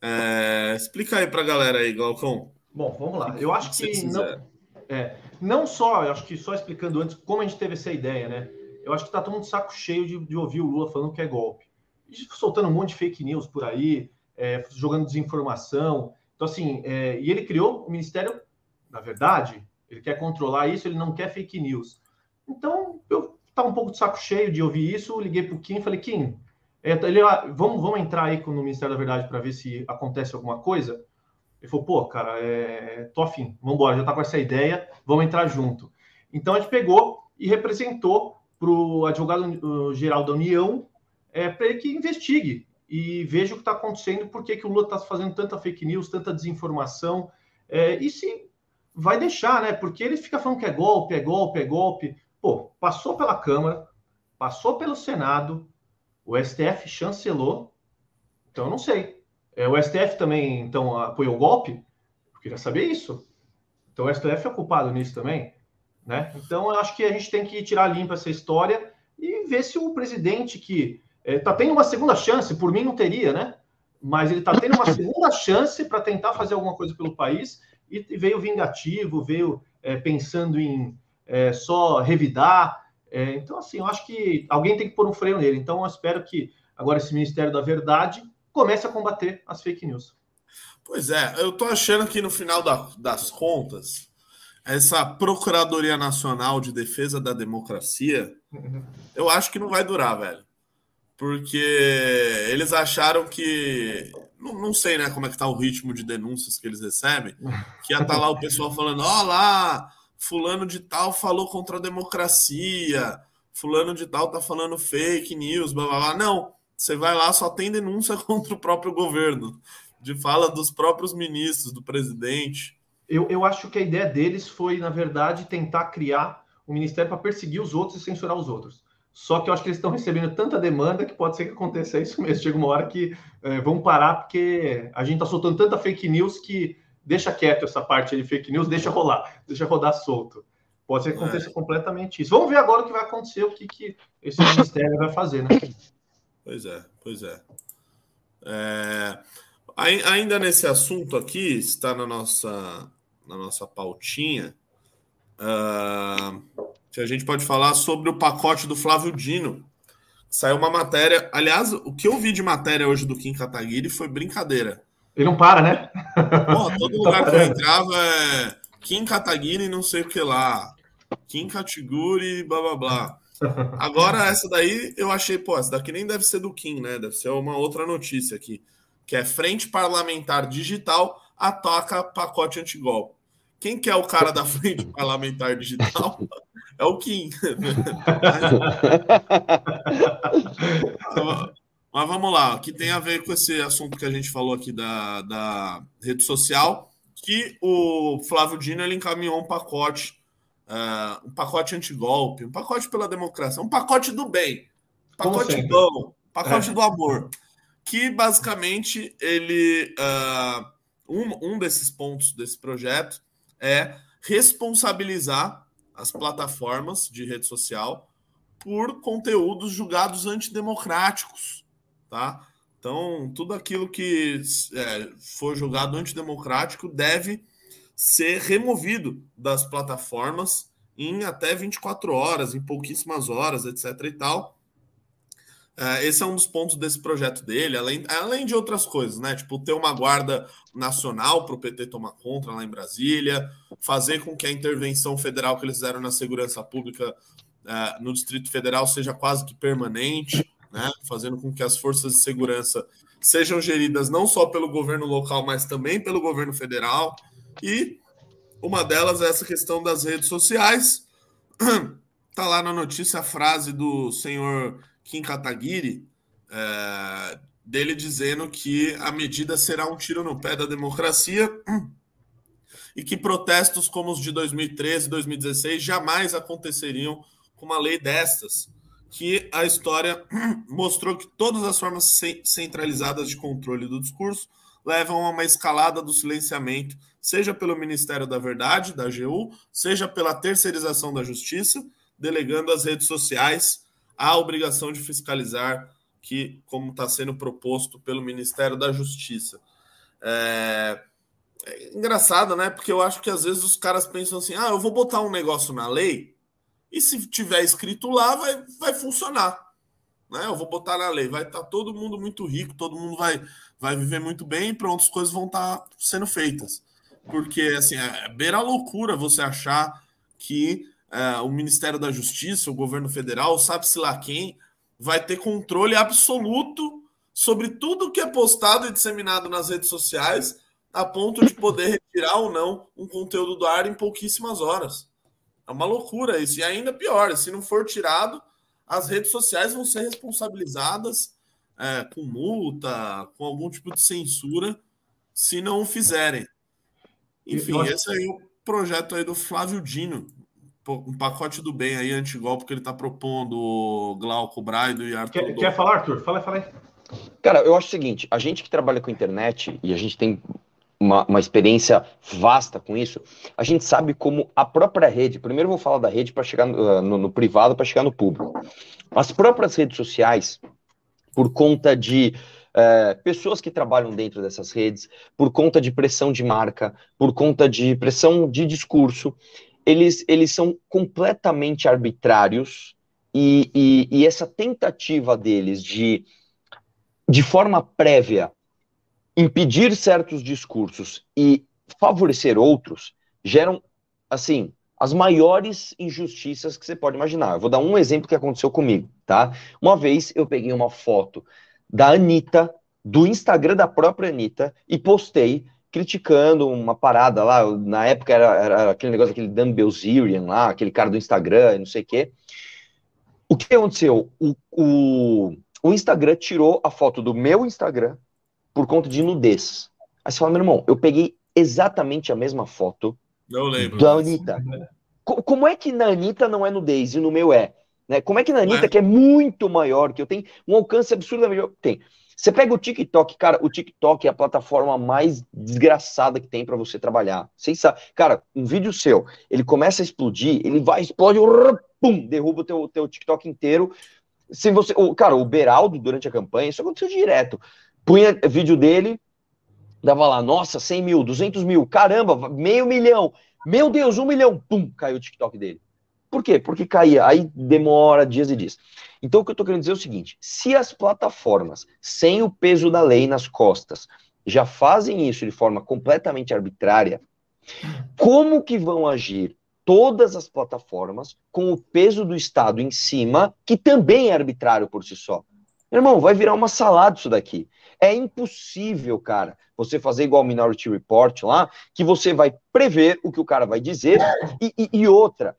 É, explica aí para a galera aí, Glaucão. Bom, vamos lá. Eu acho que não, é, não só, eu acho que só explicando antes como a gente teve essa ideia, né? Eu acho que tá todo mundo saco cheio de, de ouvir o Lula falando que é golpe. E soltando um monte de fake news por aí, é, jogando desinformação. Então, assim, é, e ele criou o Ministério, na verdade, ele quer controlar isso, ele não quer fake news. Então, eu estava um pouco de saco cheio de ouvir isso, liguei para o Kim e falei, Kim, é, ele, ah, vamos, vamos entrar aí no Ministério da Verdade para ver se acontece alguma coisa? Ele falou, pô, cara, é, tô afim, vamos embora, já tá com essa ideia, vamos entrar junto. Então a gente pegou e representou para o advogado-geral da União é, para ele que investigue e veja o que está acontecendo, por que, que o Lula está fazendo tanta fake news, tanta desinformação, é, e se vai deixar, né? Porque ele fica falando que é golpe, é golpe, é golpe. Pô, passou pela Câmara, passou pelo Senado, o STF chancelou, então eu não sei. É, o STF também, então, apoiou o golpe? Eu queria saber isso. Então o STF é culpado nisso também, né? Então eu acho que a gente tem que tirar limpa essa história e ver se o presidente que está é, tendo uma segunda chance, por mim não teria, né? Mas ele está tendo uma segunda chance para tentar fazer alguma coisa pelo país e veio vingativo, veio é, pensando em é, só revidar. É, então, assim, eu acho que alguém tem que pôr um freio nele. Então, eu espero que agora esse Ministério da Verdade comece a combater as fake news. Pois é, eu tô achando que no final da, das contas, essa Procuradoria Nacional de Defesa da Democracia, uhum. eu acho que não vai durar, velho. Porque eles acharam que. Não, não, sei, né, como é que tá o ritmo de denúncias que eles recebem. Que ia estar tá lá o pessoal falando: ó lá, fulano de tal falou contra a democracia, fulano de tal tá falando fake news, blá blá blá. Não, você vai lá, só tem denúncia contra o próprio governo, de fala dos próprios ministros, do presidente. Eu, eu acho que a ideia deles foi, na verdade, tentar criar um ministério para perseguir os outros e censurar os outros. Só que eu acho que eles estão recebendo tanta demanda que pode ser que aconteça isso mesmo. Chega uma hora que é, vão parar, porque a gente está soltando tanta fake news que deixa quieto essa parte de fake news, deixa rolar, deixa rodar solto. Pode ser que aconteça é. completamente isso. Vamos ver agora o que vai acontecer, o que, que esse ministério vai fazer, né? Pois é, pois é. é. Ainda nesse assunto aqui, está na nossa, na nossa pautinha, uh, que a gente pode falar sobre o pacote do Flávio Dino. Saiu uma matéria. Aliás, o que eu vi de matéria hoje do Kim Kataguiri foi brincadeira. Ele não para, né? Pô, todo lugar que eu entrava é Kim Kataguiri não sei o que lá. Kim Katiguri, blá blá blá. Agora, essa daí eu achei, pô, essa daqui nem deve ser do Kim, né? Deve ser uma outra notícia aqui. Que é Frente Parlamentar Digital ataca pacote antigolpe. Quem que é o cara da Frente Parlamentar Digital? É o Kim. Mas vamos lá, que tem a ver com esse assunto que a gente falou aqui da, da rede social, que o Flávio Dino ele encaminhou um pacote, uh, um pacote antigolpe, um pacote pela democracia, um pacote do bem, um pacote bom, um pacote é. do amor, que basicamente ele uh, um, um desses pontos desse projeto é responsabilizar as plataformas de rede social por conteúdos julgados antidemocráticos tá? Então, tudo aquilo que é, for julgado antidemocrático deve ser removido das plataformas em até 24 horas, em pouquíssimas horas, etc. e tal. É, esse é um dos pontos desse projeto dele, além, além de outras coisas, né? Tipo, ter uma guarda nacional para o PT tomar conta lá em Brasília, fazer com que a intervenção federal que eles fizeram na segurança pública é, no Distrito Federal seja quase que permanente né? fazendo com que as forças de segurança sejam geridas não só pelo governo local, mas também pelo governo federal. E uma delas é essa questão das redes sociais. Está lá na notícia a frase do senhor Kim Kataguiri, é, dele dizendo que a medida será um tiro no pé da democracia e que protestos como os de 2013 e 2016 jamais aconteceriam com uma lei destas que a história mostrou que todas as formas centralizadas de controle do discurso levam a uma escalada do silenciamento, seja pelo Ministério da Verdade, da AGU, seja pela terceirização da justiça, delegando às redes sociais a obrigação de fiscalizar, que, como está sendo proposto pelo Ministério da Justiça. É... é engraçado, né? Porque eu acho que às vezes os caras pensam assim: ah, eu vou botar um negócio na lei e se tiver escrito lá, vai, vai funcionar. Né? Eu vou botar na lei, vai estar tá todo mundo muito rico, todo mundo vai, vai viver muito bem e pronto, as coisas vão estar tá sendo feitas. Porque, assim, é, beira loucura você achar que é, o Ministério da Justiça, o governo federal, sabe-se lá quem, vai ter controle absoluto sobre tudo que é postado e disseminado nas redes sociais, a ponto de poder retirar ou não um conteúdo do ar em pouquíssimas horas. É uma loucura isso. E ainda pior, se não for tirado, as redes sociais vão ser responsabilizadas é, com multa, com algum tipo de censura, se não o fizerem. Enfim, esse aí é o projeto aí do Flávio Dino, um pacote do bem aí, antigolpe, que ele está propondo, o Glauco Braido e Arthur. Quer, quer falar, Arthur? Fala, fala aí. Cara, eu acho o seguinte, a gente que trabalha com internet e a gente tem uma, uma experiência vasta com isso, a gente sabe como a própria rede, primeiro eu vou falar da rede para chegar no, ah, no, no privado, para chegar no público. As próprias redes sociais, por conta de é, pessoas que trabalham dentro dessas redes, por conta de pressão de marca, por conta de pressão de discurso, eles, eles são completamente arbitrários e, e, e essa tentativa deles de de forma prévia, impedir certos discursos e favorecer outros geram, assim, as maiores injustiças que você pode imaginar. Eu vou dar um exemplo que aconteceu comigo, tá? Uma vez eu peguei uma foto da Anitta, do Instagram da própria Anitta, e postei criticando uma parada lá, na época era, era aquele negócio, aquele Dan Bilzerian lá, aquele cara do Instagram, não sei o quê. O que aconteceu? O, o, o Instagram tirou a foto do meu Instagram por conta de nudez. Aí você fala, meu irmão, eu peguei exatamente a mesma foto Eu lembro. da Anitta. Co- Como é que na Anitta não é nudez e no meu é? Né? Como é que na Anitta, Ué? que é muito maior, que eu tenho um alcance absurdamente. Tem. Você pega o TikTok, cara, o TikTok é a plataforma mais desgraçada que tem pra você trabalhar. Vocês sabem. Cara, um vídeo seu, ele começa a explodir, ele vai, explode, pum, derruba o teu, teu TikTok inteiro. Se você, o, cara, o Beraldo, durante a campanha, isso aconteceu direto. Punha vídeo dele, dava lá, nossa, 100 mil, 200 mil, caramba, meio milhão. Meu Deus, um milhão, pum, caiu o TikTok dele. Por quê? Porque caía, aí demora dias e dias. Então o que eu tô querendo dizer é o seguinte: se as plataformas, sem o peso da lei nas costas, já fazem isso de forma completamente arbitrária, como que vão agir todas as plataformas com o peso do Estado em cima, que também é arbitrário por si só? Irmão, vai virar uma salada isso daqui. É impossível, cara, você fazer igual o Minority Report lá, que você vai prever o que o cara vai dizer e, e- e outra.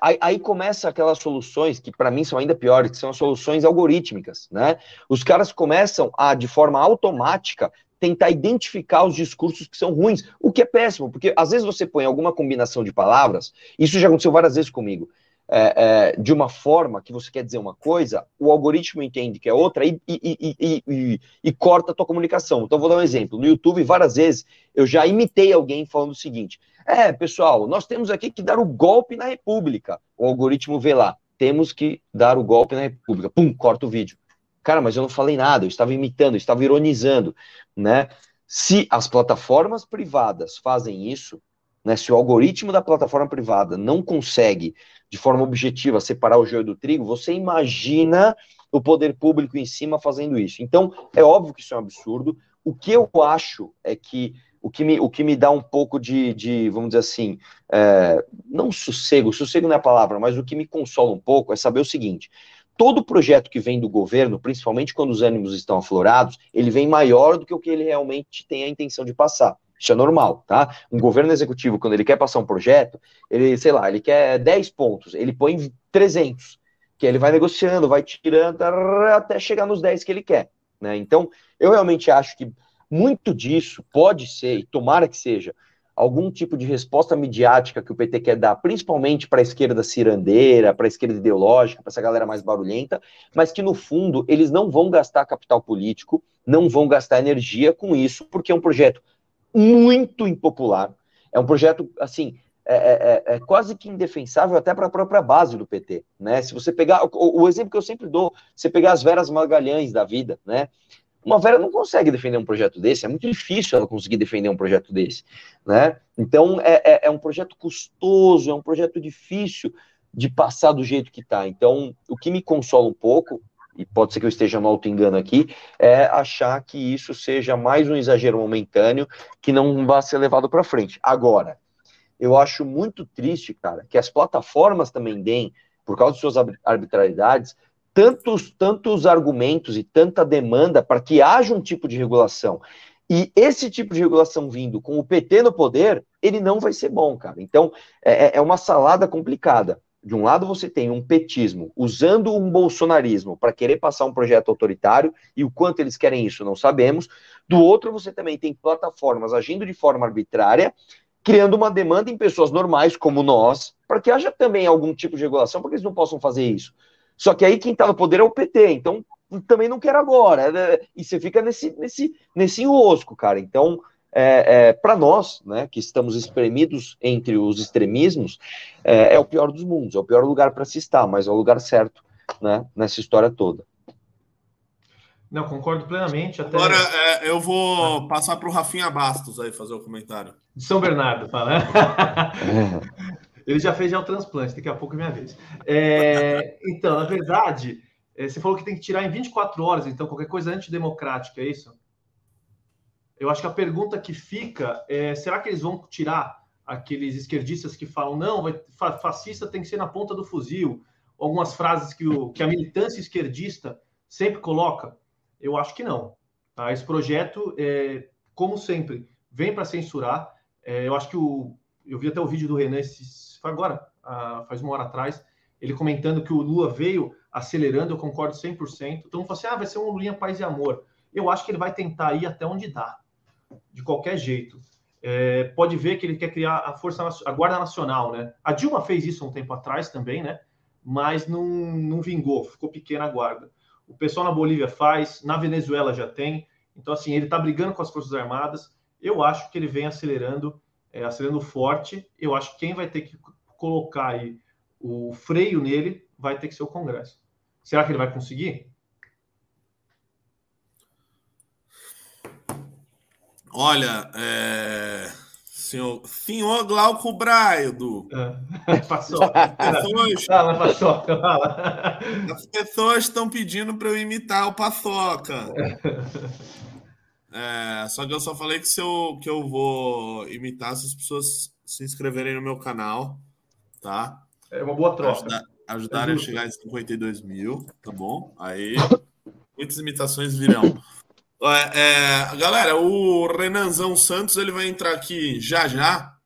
Aí, aí começa aquelas soluções que para mim são ainda piores, que são as soluções algorítmicas, né? Os caras começam a, de forma automática, tentar identificar os discursos que são ruins, o que é péssimo, porque às vezes você põe alguma combinação de palavras, isso já aconteceu várias vezes comigo, é, é, de uma forma que você quer dizer uma coisa, o algoritmo entende que é outra e, e- e- e- corta a tua comunicação. Então, vou dar um exemplo. No YouTube, várias vezes, eu já imitei alguém falando o seguinte: é, pessoal, nós temos aqui que dar o golpe na República. O algoritmo vê lá, temos que dar o golpe na República. Pum, corta o vídeo. Cara, mas eu não falei nada, eu estava imitando, eu estava ironizando, né? Se as plataformas privadas fazem isso, né, se o algoritmo da plataforma privada não consegue, de forma objetiva, separar o joio do trigo, você imagina o poder público em cima fazendo isso. Então, é óbvio que isso é um absurdo. O que eu acho é que o que me, o que me dá um pouco de, de vamos dizer assim, é, não sossego, sossego não é a palavra, mas o que me consola um pouco é saber o seguinte: todo projeto que vem do governo, principalmente quando os ânimos estão aflorados, ele vem maior do que o que ele realmente tem a intenção de passar. Isso é normal, tá? Um governo executivo, quando ele quer passar um projeto, ele, sei lá, ele quer 10 pontos, ele põe 300, que ele vai negociando, vai tirando, até chegar nos 10 que ele quer, né? Então, eu realmente acho que muito disso pode ser, e tomara que seja, algum tipo de resposta midiática que o PT quer dar, principalmente para a esquerda cirandeira, para a esquerda ideológica, para essa galera mais barulhenta, mas que no fundo eles não vão gastar capital político, não vão gastar energia com isso, porque é um projeto muito impopular, é um projeto assim. É, é- é quase que indefensável até para a própria base do PT, né? Se você pegar o, o exemplo que eu sempre dou, você pegar as Veras Magalhães da vida, né? Uma Vera não consegue defender um projeto desse, é muito difícil ela conseguir defender um projeto desse, né? Então é, é, é um projeto custoso, é um projeto difícil de passar do jeito que está. Então, o que me consola um pouco, e pode ser que eu esteja no auto-engano aqui, é achar que isso seja mais um exagero momentâneo que não vai ser levado para frente. Agora, eu acho muito triste, cara, que as plataformas também deem, por causa de suas arbi- arbitrariedades, tantos, tantos argumentos e tanta demanda para que haja um tipo de regulação. E esse tipo de regulação vindo com o PT no poder, ele não vai ser bom, cara. Então, é, é- é uma salada complicada. De um lado, você tem um petismo usando um bolsonarismo para querer passar um projeto autoritário, e o quanto eles querem isso, não sabemos. Do outro, você também tem plataformas agindo de forma arbitrária, criando uma demanda em pessoas normais, como nós, para que haja também algum tipo de regulação, para que eles não possam fazer isso. Só que aí quem está no poder é o PT, então também não quero agora. né? E você fica nesse, nesse, nesse enrosco, cara. Então, é, é, para nós, né, que estamos espremidos entre os extremismos, é, é o pior dos mundos, é o pior lugar para se estar, mas é o lugar certo né, nessa história toda. Não, concordo plenamente. Até Agora é, eu vou passar para o Rafinha Bastos aí fazer o comentário. de São Bernardo, fala. Ele já fez já o transplante, daqui a pouco é minha vez. É, então, na verdade, É, você falou que tem que tirar em 24 horas, então qualquer coisa antidemocrática, é isso? Eu acho que a pergunta que fica é: será que eles vão tirar aqueles esquerdistas que falam, não, fascista tem que ser na ponta do fuzil? Algumas frases que, o, que a militância esquerdista sempre coloca? Eu acho que não. Tá? Esse projeto, é, como sempre, vem para censurar. É, eu acho que o. Eu vi até o vídeo do Renan, esse, foi agora, faz uma hora atrás, ele comentando que o Lula veio acelerando, eu concordo 100%. Então, fala assim, ah, vai ser um Lulinha paz e amor. Eu acho que ele vai tentar ir até onde dá de qualquer jeito. É, pode ver que ele quer criar a força, a guarda nacional, né? A Dilma fez isso um tempo atrás também, né? Mas não, não vingou, ficou pequena a guarda. O pessoal na Bolívia faz, na Venezuela já tem. Então, assim, ele está brigando com as forças armadas. Eu acho que ele vem acelerando, é, acelerando forte. Eu acho que quem vai ter que colocar aí o freio nele vai ter que ser o Congresso. Será que ele vai conseguir? Olha, é... senhor, senhor Glauco Braido. É. Passou. Pessoas... Fala, Paçoca, fala. As pessoas estão pedindo para eu imitar o Paçoca. É, só que eu só falei que, se eu, que eu vou imitar se as pessoas se inscreverem no meu canal, tá? É uma boa troca. Ajudar, ajudarem é a chegar em 52 mil, tá bom? Aí muitas imitações virão. É, é, galera, o Renanzão Santos ele vai entrar aqui já já.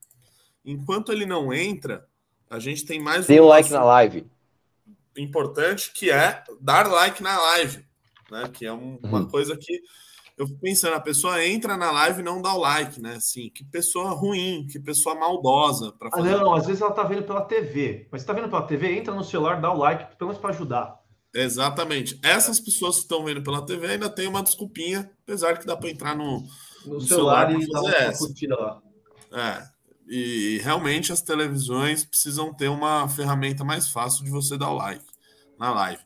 Enquanto ele não entra, a gente tem mais Dê um like na live. Importante que é dar like na live, né? Que é um, uma uhum. coisa que eu fico pensando, a pessoa entra na live e não dá o like, né? Assim, que pessoa ruim, que pessoa maldosa para fazer. Ah, não, às vezes ela tá vendo pela TV. Mas se tá vendo pela TV, entra no celular, dá o like, pelo menos para ajudar. Exatamente. Essas pessoas que estão vendo pela TV ainda tem uma desculpinha, apesar que dá para entrar no, no, no celular, celular e fazer dar uma curtida lá. É. E realmente as televisões precisam ter uma ferramenta mais fácil de você dar o like na live.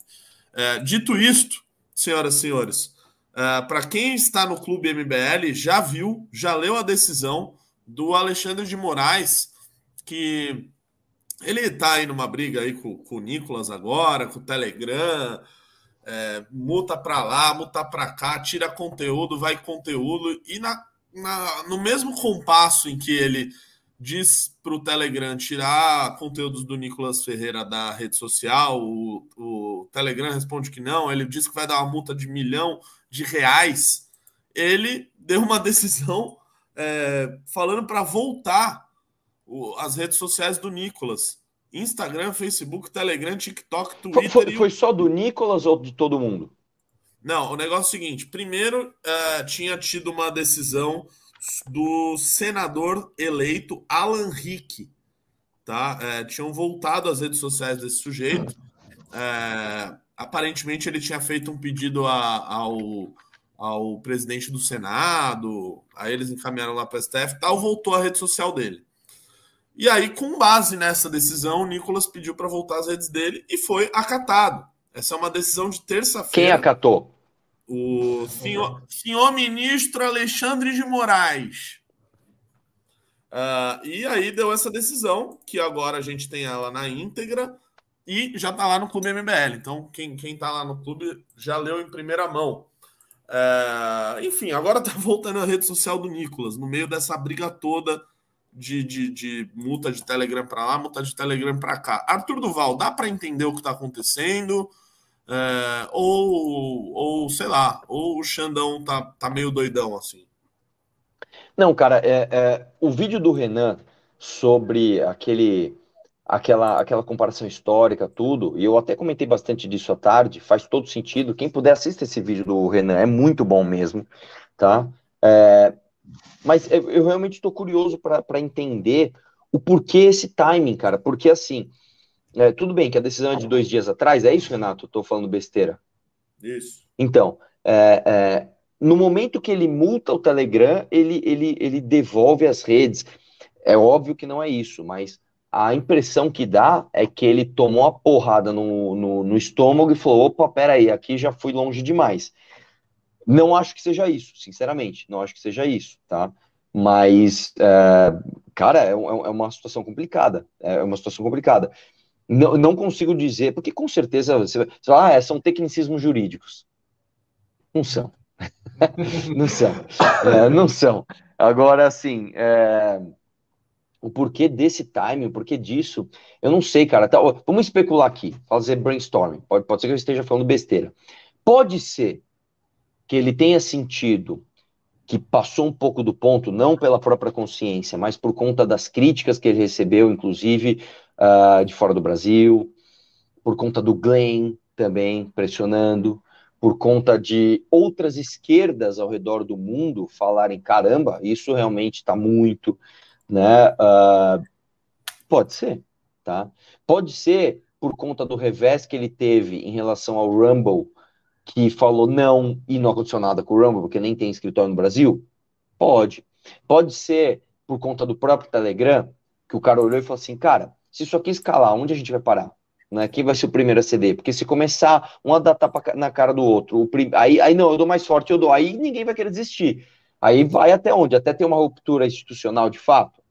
É, dito isto, senhoras e senhores, é, para quem está no Clube MBL, já viu, já leu a decisão do Alexandre de Moraes, que ele está aí numa briga aí com, com, o Nicolas agora, com o Telegram, é, multa para lá, multa para cá, tira conteúdo, vai conteúdo, e na, na, no mesmo compasso em que ele diz para o Telegram tirar conteúdos do Nicolas Ferreira da rede social, o, o Telegram responde que não, ele diz que vai dar uma multa de milhão de reais, ele deu uma decisão é, falando para voltar as redes sociais do Nicolas. Instagram, Facebook, Telegram, TikTok, Twitter. Foi, foi, foi só do Nicolas ou de todo mundo? Não, o negócio é o seguinte: primeiro uh, tinha tido uma decisão do senador eleito Alan Rick. Tá? Uh, tinham voltado às redes sociais desse sujeito. Uh, aparentemente ele tinha feito um pedido a, ao, ao presidente do Senado, aí eles encaminharam lá para o STF tal, voltou à rede social dele. E aí, com base nessa decisão, o Nicolas pediu para voltar às redes dele e foi acatado. Essa é uma decisão de terça-feira. Quem acatou? O senhor, senhor ministro Alexandre de Moraes. Uh, e aí deu essa decisão, que agora a gente tem ela na íntegra e já está lá no Clube MBL. Então, quem, tá lá no clube já leu em primeira mão. Uh, enfim, agora está voltando a rede social do Nicolas, no meio dessa briga toda de, de, de multa de Telegram para lá, multa de Telegram para cá. Arthur Duval, dá para entender o que está acontecendo? É, ou, ou, sei lá, ou o Xandão tá, tá meio doidão assim? Não, cara, é, é, o vídeo do Renan sobre aquele, aquela, aquela comparação histórica, tudo, e eu até comentei bastante disso à tarde, faz todo sentido. Quem puder assista esse vídeo do Renan, é muito bom mesmo, tá? É, mas eu realmente estou curioso para entender o porquê esse timing, cara. Porque assim, é, tudo bem que a decisão é de dois dias atrás, é isso, Renato? Estou falando besteira. Isso. Então, é, é, no momento que ele multa o Telegram, ele, ele, ele devolve as redes. É óbvio que não é isso, mas a impressão que dá é que ele tomou a porrada no, no, no estômago e falou: opa, peraí, aqui já fui longe demais. Não acho que seja isso, sinceramente, não acho que seja isso, tá? Mas, é, cara, é, é, uma situação complicada, é uma situação complicada. Não, não consigo dizer, porque com certeza você vai falar, ah, é, são tecnicismos jurídicos. Não são. não são. É, não são. Agora, assim, é, o porquê desse time, o porquê disso, eu não sei, cara. Tá, vamos especular aqui, fazer brainstorming. Pode, pode ser que eu esteja falando besteira. Pode ser que ele tenha sentido que passou um pouco do ponto, não pela própria consciência, mas por conta das críticas que ele recebeu, inclusive uh, de fora do Brasil, por conta do Glenn também pressionando, por conta de outras esquerdas ao redor do mundo falarem: caramba, isso realmente está muito, né? Uh, pode ser, tá? Pode ser por conta do revés que ele teve em relação ao Rumble que falou não e não aconteceu nada com o Rumble, porque nem tem escritório no Brasil? Pode. Pode ser por conta do próprio Telegram, que o cara olhou e falou assim, cara, se isso aqui escalar, onde a gente vai parar? Né? Quem vai ser o primeiro a ceder? Porque se começar um a dar tapa na cara do outro, prim... aí, aí não, eu dou mais forte, eu dou, aí ninguém vai querer desistir. Aí vai até onde? Até ter uma ruptura institucional de fato?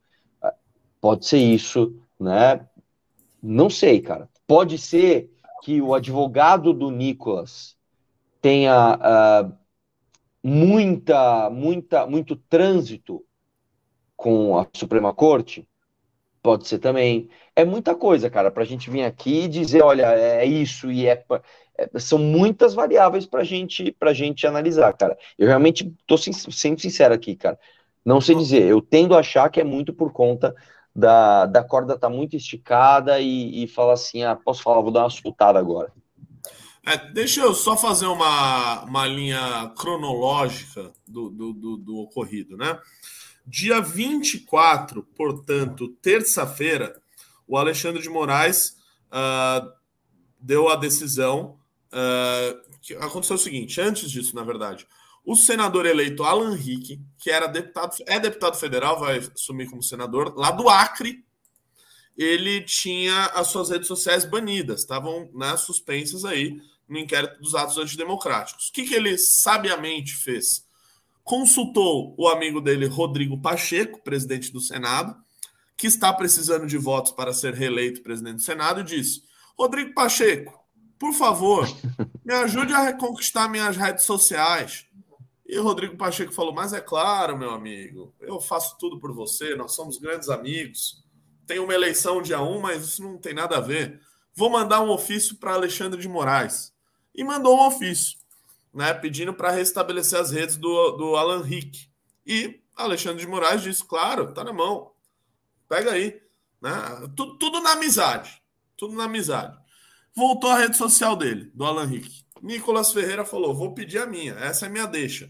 Pode ser isso, né? Não sei, cara. Pode ser que o advogado do Nicolas tenha uh, muita, muita, muito trânsito com a Suprema Corte? Pode ser também. É muita coisa, cara, para a gente vir aqui e dizer, olha, é isso e é, é são muitas variáveis para gente, a gente analisar, cara. Eu realmente estou sendo sincero aqui, cara. Não sei dizer. Eu tendo a achar que é muito por conta da, da corda tá muito esticada e, e falar assim, ah, posso falar, vou dar uma soltada agora. É, deixa eu só fazer uma, uma linha cronológica do, do, do, do ocorrido, né? Dia 24, portanto, terça-feira, o Alexandre de Moraes uh, deu a decisão. Uh, aconteceu o seguinte: antes disso, na verdade, o senador eleito Alan Rick, que era deputado, é deputado federal, vai assumir como senador, lá do Acre, ele tinha as suas redes sociais banidas, estavam né, suspensas aí no inquérito dos atos antidemocráticos. O que, que ele sabiamente fez? Consultou o amigo dele, Rodrigo Pacheco, presidente do Senado, que está precisando de votos para ser reeleito presidente do Senado, e disse: Rodrigo Pacheco, por favor, me ajude a reconquistar minhas redes sociais. E o Rodrigo Pacheco falou: Mas é claro, meu amigo, eu faço tudo por você, nós somos grandes amigos. Tem uma eleição dia 1, mas isso não tem nada a ver. Vou mandar um ofício para Alexandre de Moraes e mandou um ofício, né, pedindo para restabelecer as redes do, do Alan Rick. E Alexandre de Moraes disse: claro, tá na mão, pega aí. Né? Tudo, tudo na amizade. Tudo na amizade. Voltou a rede social dele, do Alan Rick. Nicolas Ferreira falou: vou pedir a minha, essa é minha deixa.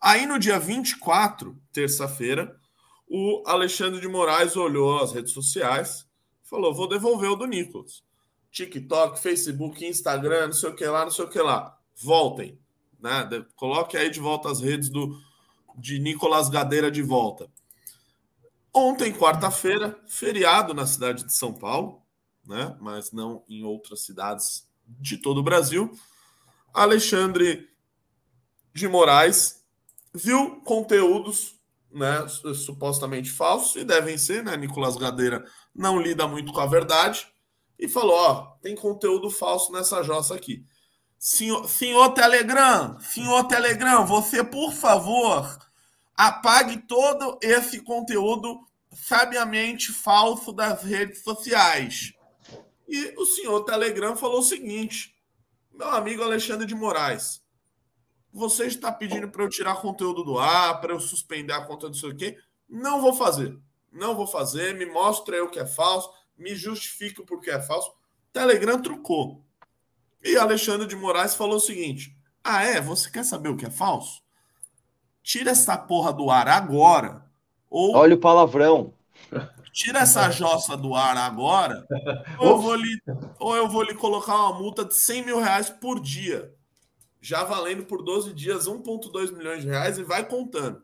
Aí no dia 24, terça-feira, o Alexandre de Moraes olhou as redes sociais, falou: vou devolver o do Nicolas. TikTok, Facebook, Instagram, não sei o que lá, não sei o que lá. Voltem. Né? Coloque aí de volta as redes do, de Nicolas Gadeira de volta. Ontem, quarta-feira, feriado na cidade de São Paulo, né? mas não em outras cidades de todo o Brasil. Alexandre de Moraes viu conteúdos né, supostamente falsos, e devem ser, né? Nicolas Gadeira não lida muito com a verdade e falou: ó, tem conteúdo falso nessa jossa aqui. Senhor, senhor Telegram, senhor Telegram, você, por favor, apague todo esse conteúdo sabiamente falso das redes sociais. E o senhor Telegram falou o seguinte: meu amigo Alexandre de Moraes, você está pedindo para eu tirar conteúdo do ar, para eu suspender a conta do seu quê? Não vou fazer. Não vou fazer. Me mostra aí o que é falso me justifico porque é falso. Telegram trucou. E Alexandre de Moraes falou o seguinte: Ah, é? Você quer saber o que é falso? Tira essa porra do ar agora. Ou... Olha o palavrão. Tira essa jossa do ar agora, ou eu, vou lhe, ou eu vou lhe colocar uma multa de 100 mil reais por dia. Já valendo por 12 dias 1,2 milhões de reais e vai contando.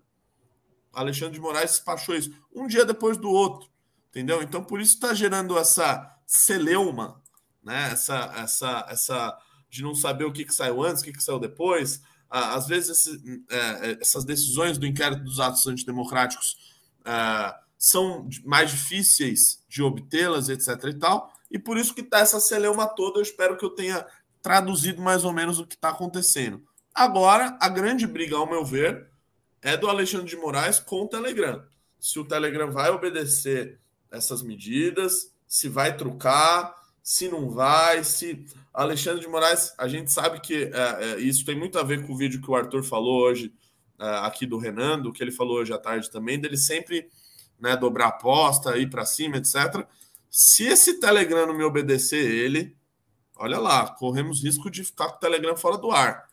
Alexandre de Moraes despachou isso um dia depois do outro entendeu? Então, por isso está gerando essa celeuma, né? Essa, essa, essa de não saber o que, que saiu antes, o que, que saiu depois. Às vezes, esse, é, é, essas decisões do inquérito dos atos antidemocráticos é, são mais difíceis de obtê-las, etc. e tal. e por isso que tá essa celeuma toda. Eu espero que eu tenha traduzido mais ou menos o que está acontecendo. Agora, a grande briga, ao meu ver, é do Alexandre de Moraes com o Telegram. Se o Telegram vai obedecer essas medidas, se vai trucar, se não vai, se Alexandre de Moraes, a gente sabe que é, é, isso tem muito a ver com o vídeo que o Arthur falou hoje é, aqui do Renan, do que ele falou hoje à tarde também, dele sempre né, dobrar a aposta, ir para cima, etc. Se esse Telegram não me obedecer ele, olha lá, corremos risco de ficar com o Telegram fora do ar.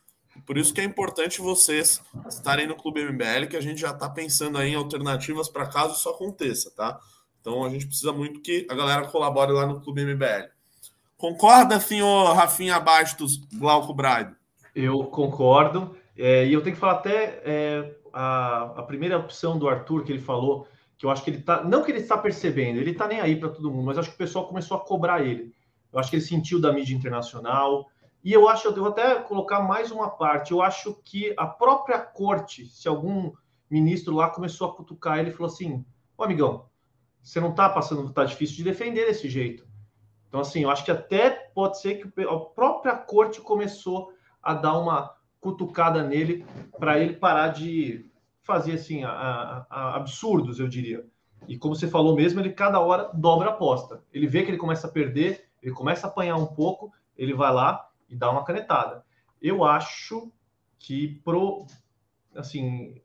Por isso que é importante vocês estarem no Clube MBL, que a gente já está pensando aí em alternativas para caso isso aconteça, tá? Então a gente precisa muito que a galera colabore lá no Clube MBL. Concorda, senhor Rafinha Bastos, Glauco Braido? Eu concordo. É, e eu tenho que falar até é, a, a, primeira opção do Arthur que ele falou, que eu acho que ele tá. Não que ele está percebendo, ele está nem aí para todo mundo, mas acho que o pessoal começou a cobrar ele. Eu acho que ele sentiu da mídia internacional. E eu acho, eu devo até colocar mais uma parte. Eu acho que a própria corte, se algum ministro lá começou a cutucar ele falou assim: Ô amigão, você não está passando, tá difícil de defender desse jeito. Então, assim, eu acho que até pode ser que a própria corte começou a dar uma cutucada nele para ele parar de fazer assim a, a, a absurdos, eu diria. E como você falou mesmo, ele cada hora dobra a aposta. Ele vê que ele começa a perder, ele começa a apanhar um pouco, ele vai lá e dá uma canetada. Eu acho que pro assim,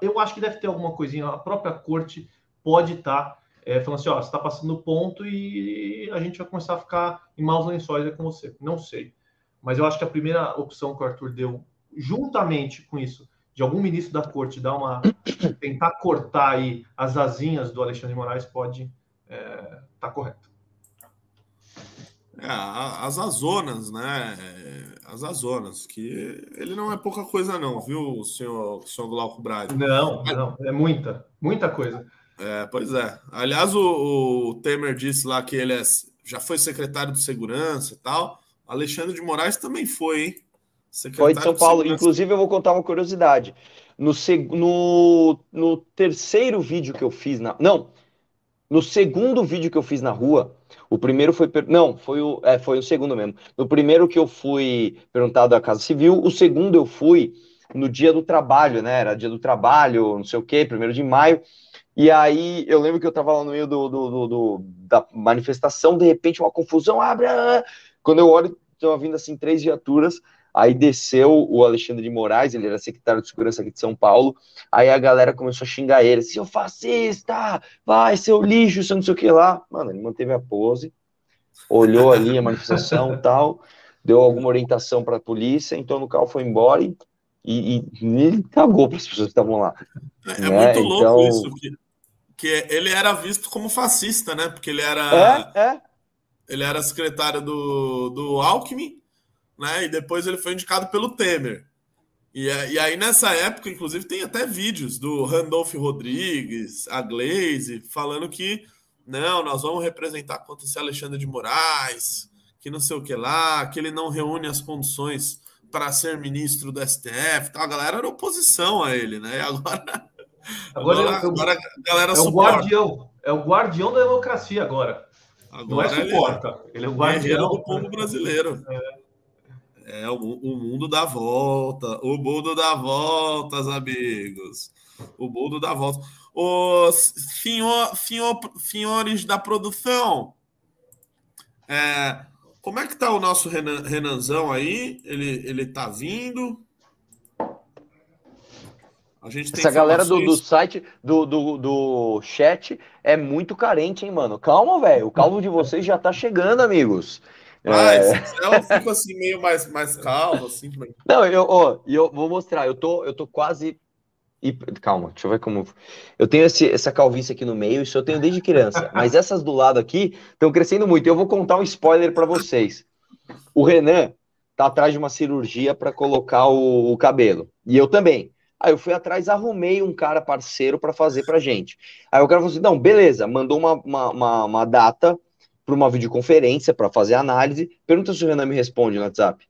eu acho que deve ter alguma coisinha, a própria corte pode estar tá é, falando assim, ó, você está passando ponto e a gente vai começar a ficar em maus lençóis com você. Não sei. Mas eu acho que a primeira opção que o Arthur deu, juntamente com isso, de algum ministro da corte dar uma tentar cortar aí as asinhas do Alexandre de Moraes pode estar é, tá correto. É, as azonas, né? As azonas, que ele não é pouca coisa, não, viu, senhor, senhor Glauco Braga? Não, não, é muita, muita coisa. É, pois é. Aliás, o, o, Temer disse lá que ele é, já foi secretário de segurança e tal. Alexandre de Moraes também foi, hein? Secretário foi de São Paulo. De Inclusive, eu vou contar uma curiosidade. No, no, no terceiro vídeo que eu fiz na. Não, no segundo vídeo que eu fiz na rua, o primeiro foi. Não, foi o, é, foi o segundo mesmo. No primeiro que eu fui perguntado à Casa Civil, o segundo eu fui no dia do trabalho, né? Era dia do trabalho, não sei o quê, primeiro de maio. E aí eu lembro que eu estava lá no meio do, do, do, do, da manifestação, de repente uma confusão, abre. Quando eu olho, estão vindo assim três viaturas. Aí desceu o Alexandre de Moraes, ele era secretário de segurança aqui de São Paulo. Aí a galera começou a xingar ele, seu fascista, vai, seu lixo, seu não sei o que lá. Mano, ele manteve a pose, olhou ali a manifestação e tal, deu alguma orientação para a polícia, então no carro foi embora e, e, e ele cagou para as pessoas que estavam lá. É, é né? muito louco então... isso, que que ele era visto como fascista, né? Porque ele era. É, é. Ele era secretário do, do Alckmin, né? E depois ele foi indicado pelo Temer. E, e aí, nessa época, inclusive, tem até vídeos do Randolph Rodrigues, a Glaze, falando que não, nós vamos representar contra esse Alexandre de Moraes, que não sei o que lá, que ele não reúne as condições para ser ministro do STF. Então, a galera era oposição a ele, né? E agora Agora, agora, eu, agora a galera é o guardião, é o guardião da democracia agora. agora Não é suporta, ele, ele é o guardião do povo brasileiro. É, é o, o, mundo dá volta, o mundo dá voltas, amigos. O mundo dá volta. Os senhor, senhor, senhores da produção, é, como é que tá o nosso Renan, Renanzão aí? Ele, ele tá vindo? Essa galera do, do site, do, do, do, chat, é muito carente, hein, mano? Calma, velho. O calvo de vocês já tá chegando, amigos. Mas é... eu fico assim, meio mais, mais calmo, assim. Não, eu, ó, eu vou mostrar. Eu tô, eu tô quase. Calma, deixa eu ver como. Eu tenho esse, essa calvície aqui no meio, isso eu tenho desde criança. mas essas do lado aqui estão crescendo muito. Eu vou contar um spoiler para vocês. O Renan tá atrás de uma cirurgia para colocar o, o cabelo. E eu também. Aí eu fui atrás, arrumei um cara parceiro para fazer pra gente. Aí o cara falou assim: não, beleza, mandou uma, uma, uma, uma data para uma videoconferência para fazer análise. Pergunta se o Renan me responde no WhatsApp.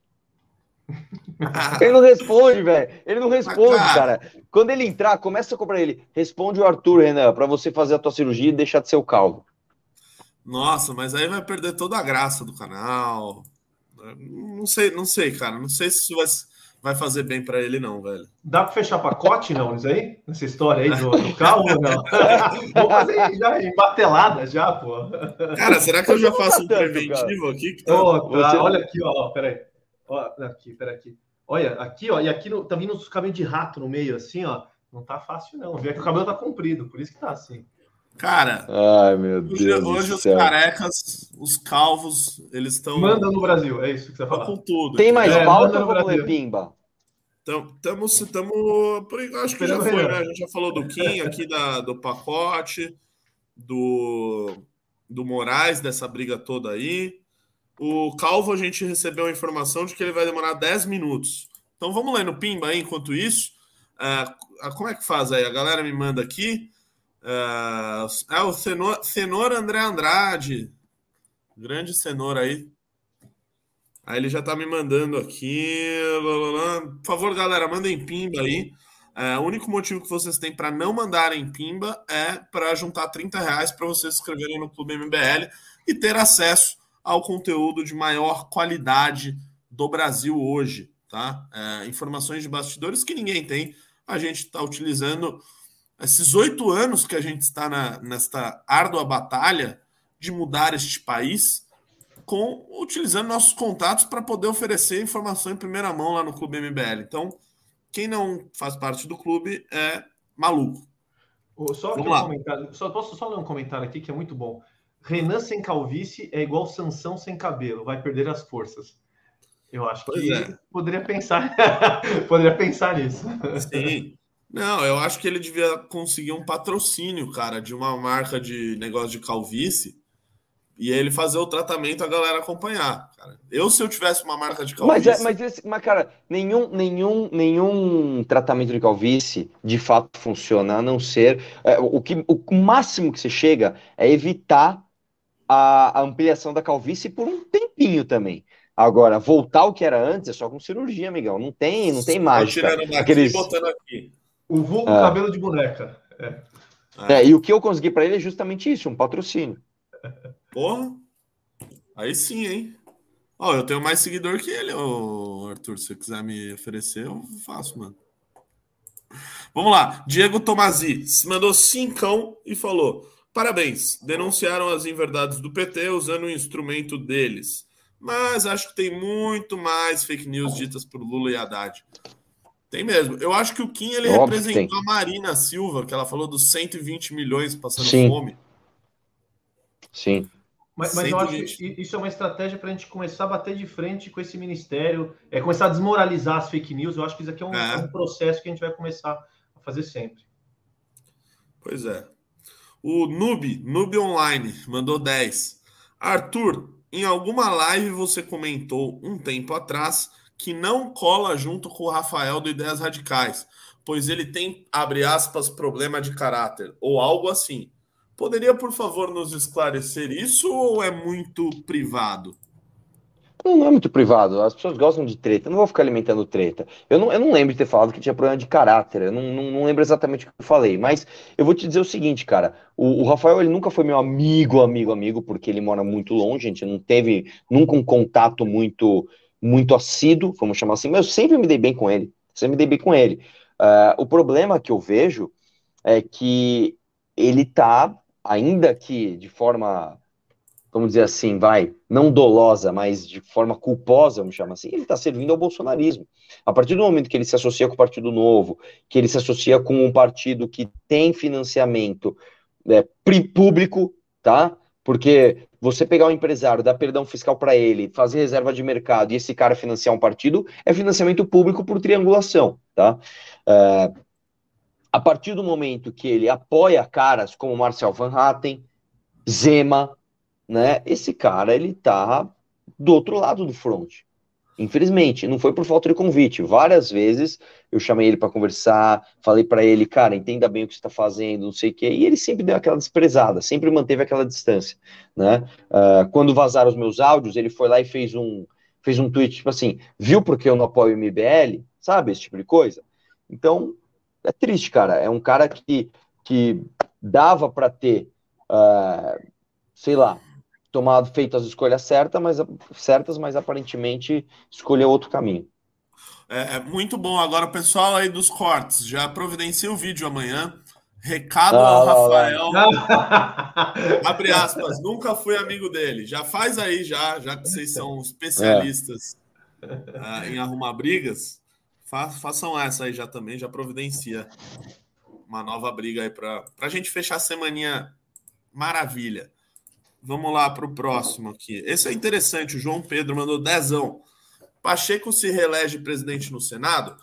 ele não responde, velho. Ele não responde, cara. Quando ele entrar, começa a cobrar ele. Responde o Arthur, Renan, para você fazer a tua cirurgia e deixar de ser o calvo. Nossa, mas aí vai perder toda a graça do canal. Não sei, não sei, cara. Não sei se isso vai, vai fazer bem para ele, não, velho. Dá para fechar pacote, não, isso aí? Nessa história aí do, do carro não? Vou fazer já embatelada já, pô. Cara, será que eu já faço um preventivo aqui? Que tá... Oh, tá, Você... Olha aqui, ó, peraí. Ó, aqui, peraí aqui. Olha, aqui, ó, e aqui no, tá vindo os cabelos de rato no meio, assim, ó. Não tá fácil, não. Vê que o cabelo tá comprido, por isso que tá assim. Cara, Ai, meu hoje, Deus hoje os carecas, os calvos, eles estão. Manda no Brasil, é isso que você fala. Com tudo. Tem mais é, pauta ou vamos ler pimba? Estamos, estamos, acho que já foi, né? A gente já falou do Kim aqui da, do pacote, do, do Moraes, dessa briga toda aí. O Calvo, a gente recebeu a informação de que ele vai demorar 10 minutos. Então vamos ler no Pimba aí, enquanto isso. Uh, como é que faz aí? A galera me manda aqui. Uh, é o Senor, Senor André Andrade. Grande Senor aí. Aí ele já tá me mandando aqui. Por favor, galera, mandem pimba aí. É, o único motivo que vocês têm para não mandarem pimba é para juntar 30 reais para vocês se inscreverem no Clube MBL e ter acesso ao conteúdo de maior qualidade do Brasil hoje. Tá? É, informações de bastidores que ninguém tem. A gente está utilizando esses oito anos que a gente está na, nesta árdua batalha de mudar este país, com utilizando nossos contatos para poder oferecer informação em primeira mão lá no Clube MBL. Então, quem não faz parte do clube é maluco. Só, um comentário, só posso só ler um comentário aqui que é muito bom. Renan sem calvície é igual Sansão sem cabelo, vai perder as forças. Eu acho pois que é. poderia pensar, poderia pensar nisso. Sim. Não, eu acho que ele devia conseguir um patrocínio, cara, de uma marca de negócio de calvície e ele fazer o tratamento a galera acompanhar. Cara. Eu, se eu tivesse uma marca de calvície. Mas, é, mas, esse, mas, cara, nenhum, nenhum, nenhum tratamento de calvície de fato funciona, a não ser. É, o, que, o máximo que você chega é evitar a, a ampliação da calvície por um tempinho também. Agora, voltar ao que era antes é só com cirurgia, amigão. Não tem, não tem mágica. Aqueles... aqui. O vulgo é. cabelo de boneca. É. é. e o que eu consegui para ele é justamente isso, um patrocínio. Porra. Aí sim, hein? Ó, eu tenho mais seguidor que ele, ô, Arthur. Se você quiser me oferecer, eu faço, mano. Vamos lá. Diego Tomazzi se mandou cincão e falou: Parabéns, denunciaram as inverdades do PT usando o instrumento deles. Mas acho que tem muito mais fake news ditas por Lula e Haddad. Tem mesmo. Eu acho que o Kim ele Óbvio representou a Marina Silva, que ela falou dos 120 milhões passando Sim. fome. Sim. Mas, mas eu acho que isso é uma estratégia para a gente começar a bater de frente com esse ministério, é começar a desmoralizar as fake news. Eu acho que isso aqui é um, é. é um processo que a gente vai começar a fazer sempre. Pois é. O Noob, Noob Online, mandou 10. Arthur, em alguma live você comentou um tempo atrás que não cola junto com o Rafael do Ideias Radicais, pois ele tem, abre aspas, problema de caráter, ou algo assim. Poderia, por favor, nos esclarecer isso ou é muito privado? Não, não é muito privado. As pessoas gostam de treta. Eu não vou ficar alimentando treta. Eu não, eu não lembro de ter falado que tinha problema de caráter. Eu não, não, não lembro exatamente o que eu falei. Mas eu vou te dizer o seguinte, cara. O, o, Rafael, ele nunca foi meu amigo, amigo, amigo, porque ele mora muito longe. A gente não teve nunca um contato muito muito assíduo, vamos chamar assim, mas eu sempre me dei bem com ele, sempre me dei bem com ele. Uh, o problema que eu vejo é que ele tá, ainda que de forma, vamos dizer assim, vai, não dolosa, mas de forma culposa, vamos chamar assim, ele está servindo ao bolsonarismo. A partir do momento que ele se associa com o Partido Novo, que ele se associa com um partido que tem financiamento é, público, tá? Porque você pegar um empresário, dar perdão fiscal para ele, fazer reserva de mercado e esse cara financiar um partido, é financiamento público por triangulação, tá? É, a partir do momento que ele apoia caras como Marcel Van Hatten, Zema, né? Esse cara, ele tá do outro lado do front. Infelizmente, não foi por falta de convite. Várias vezes eu chamei ele para conversar, falei para ele, cara, entenda bem o que você está fazendo, não sei o quê, e ele sempre deu aquela desprezada, sempre manteve aquela distância, né? Uh, quando vazaram os meus áudios, ele foi lá e fez um, fez um tweet tipo assim, viu porque eu não apoio o MBL? Sabe, esse tipo de coisa? Então, é triste, cara. É um cara que, que dava para ter, uh, sei lá, tomado, feito as escolhas certas, mas, certas, mas aparentemente escolheu outro caminho. É, é, muito bom. Agora, o pessoal aí dos cortes, já providencia o vídeo amanhã. Recado ao Rafael. Abre aspas, nunca fui amigo dele. Já faz aí, já, já que vocês são especialistas é. uh, em arrumar brigas, fa façam essa aí já também, já providencia uma nova briga aí para a gente fechar a semaninha maravilha. Vamos lá para o próximo aqui. Esse é interessante, o João Pedro mandou dezão. Pacheco se reelege presidente no Senado?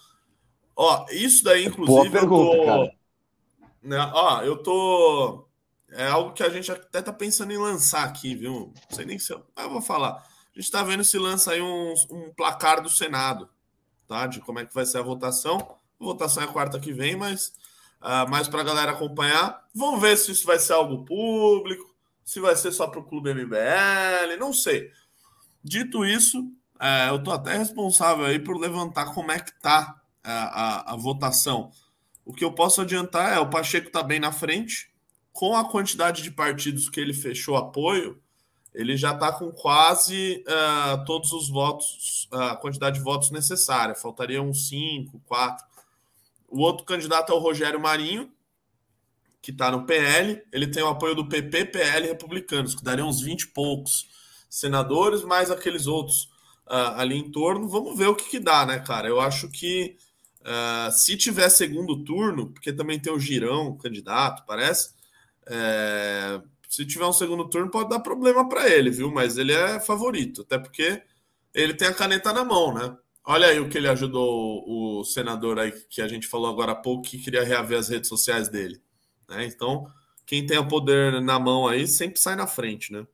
Ó, isso daí, inclusive, pergunta, eu tô. Né, ó, eu tô. É algo que a gente até tá pensando em lançar aqui, viu? Não sei nem se eu. Ah, eu vou falar. A gente tá vendo se lança aí um, um placar do Senado, tá? De como é que vai ser a votação. A votação é quarta que vem, mas uh, mais para a galera acompanhar. Vamos ver se isso vai ser algo público, se vai ser só para o Clube MBL, não sei. Dito isso, é, eu estou até responsável aí por levantar como é que está a, a, a, votação. O que eu posso adiantar é o Pacheco está bem na frente, com a quantidade de partidos que ele fechou apoio, ele já está com quase uh, todos os votos, uh, a quantidade de votos necessária. Faltaria uns 5, 4. O outro candidato é o Rogério Marinho, que está no PL. Ele tem o apoio do PP, PL republicanos, que dariam uns 20 e poucos senadores, mais aqueles outros uh, ali em torno. Vamos ver o que, que dá, né, cara? Eu acho que uh, se tiver segundo turno, porque também tem o Girão, candidato, parece. É, se tiver um segundo turno, pode dar problema para ele, viu? Mas ele é favorito, até porque ele tem a caneta na mão, né? Olha aí o que ele ajudou o senador aí que a gente falou agora há pouco que queria reaver as redes sociais dele. Né? Então, quem tem o poder na mão aí sempre sai na frente, né?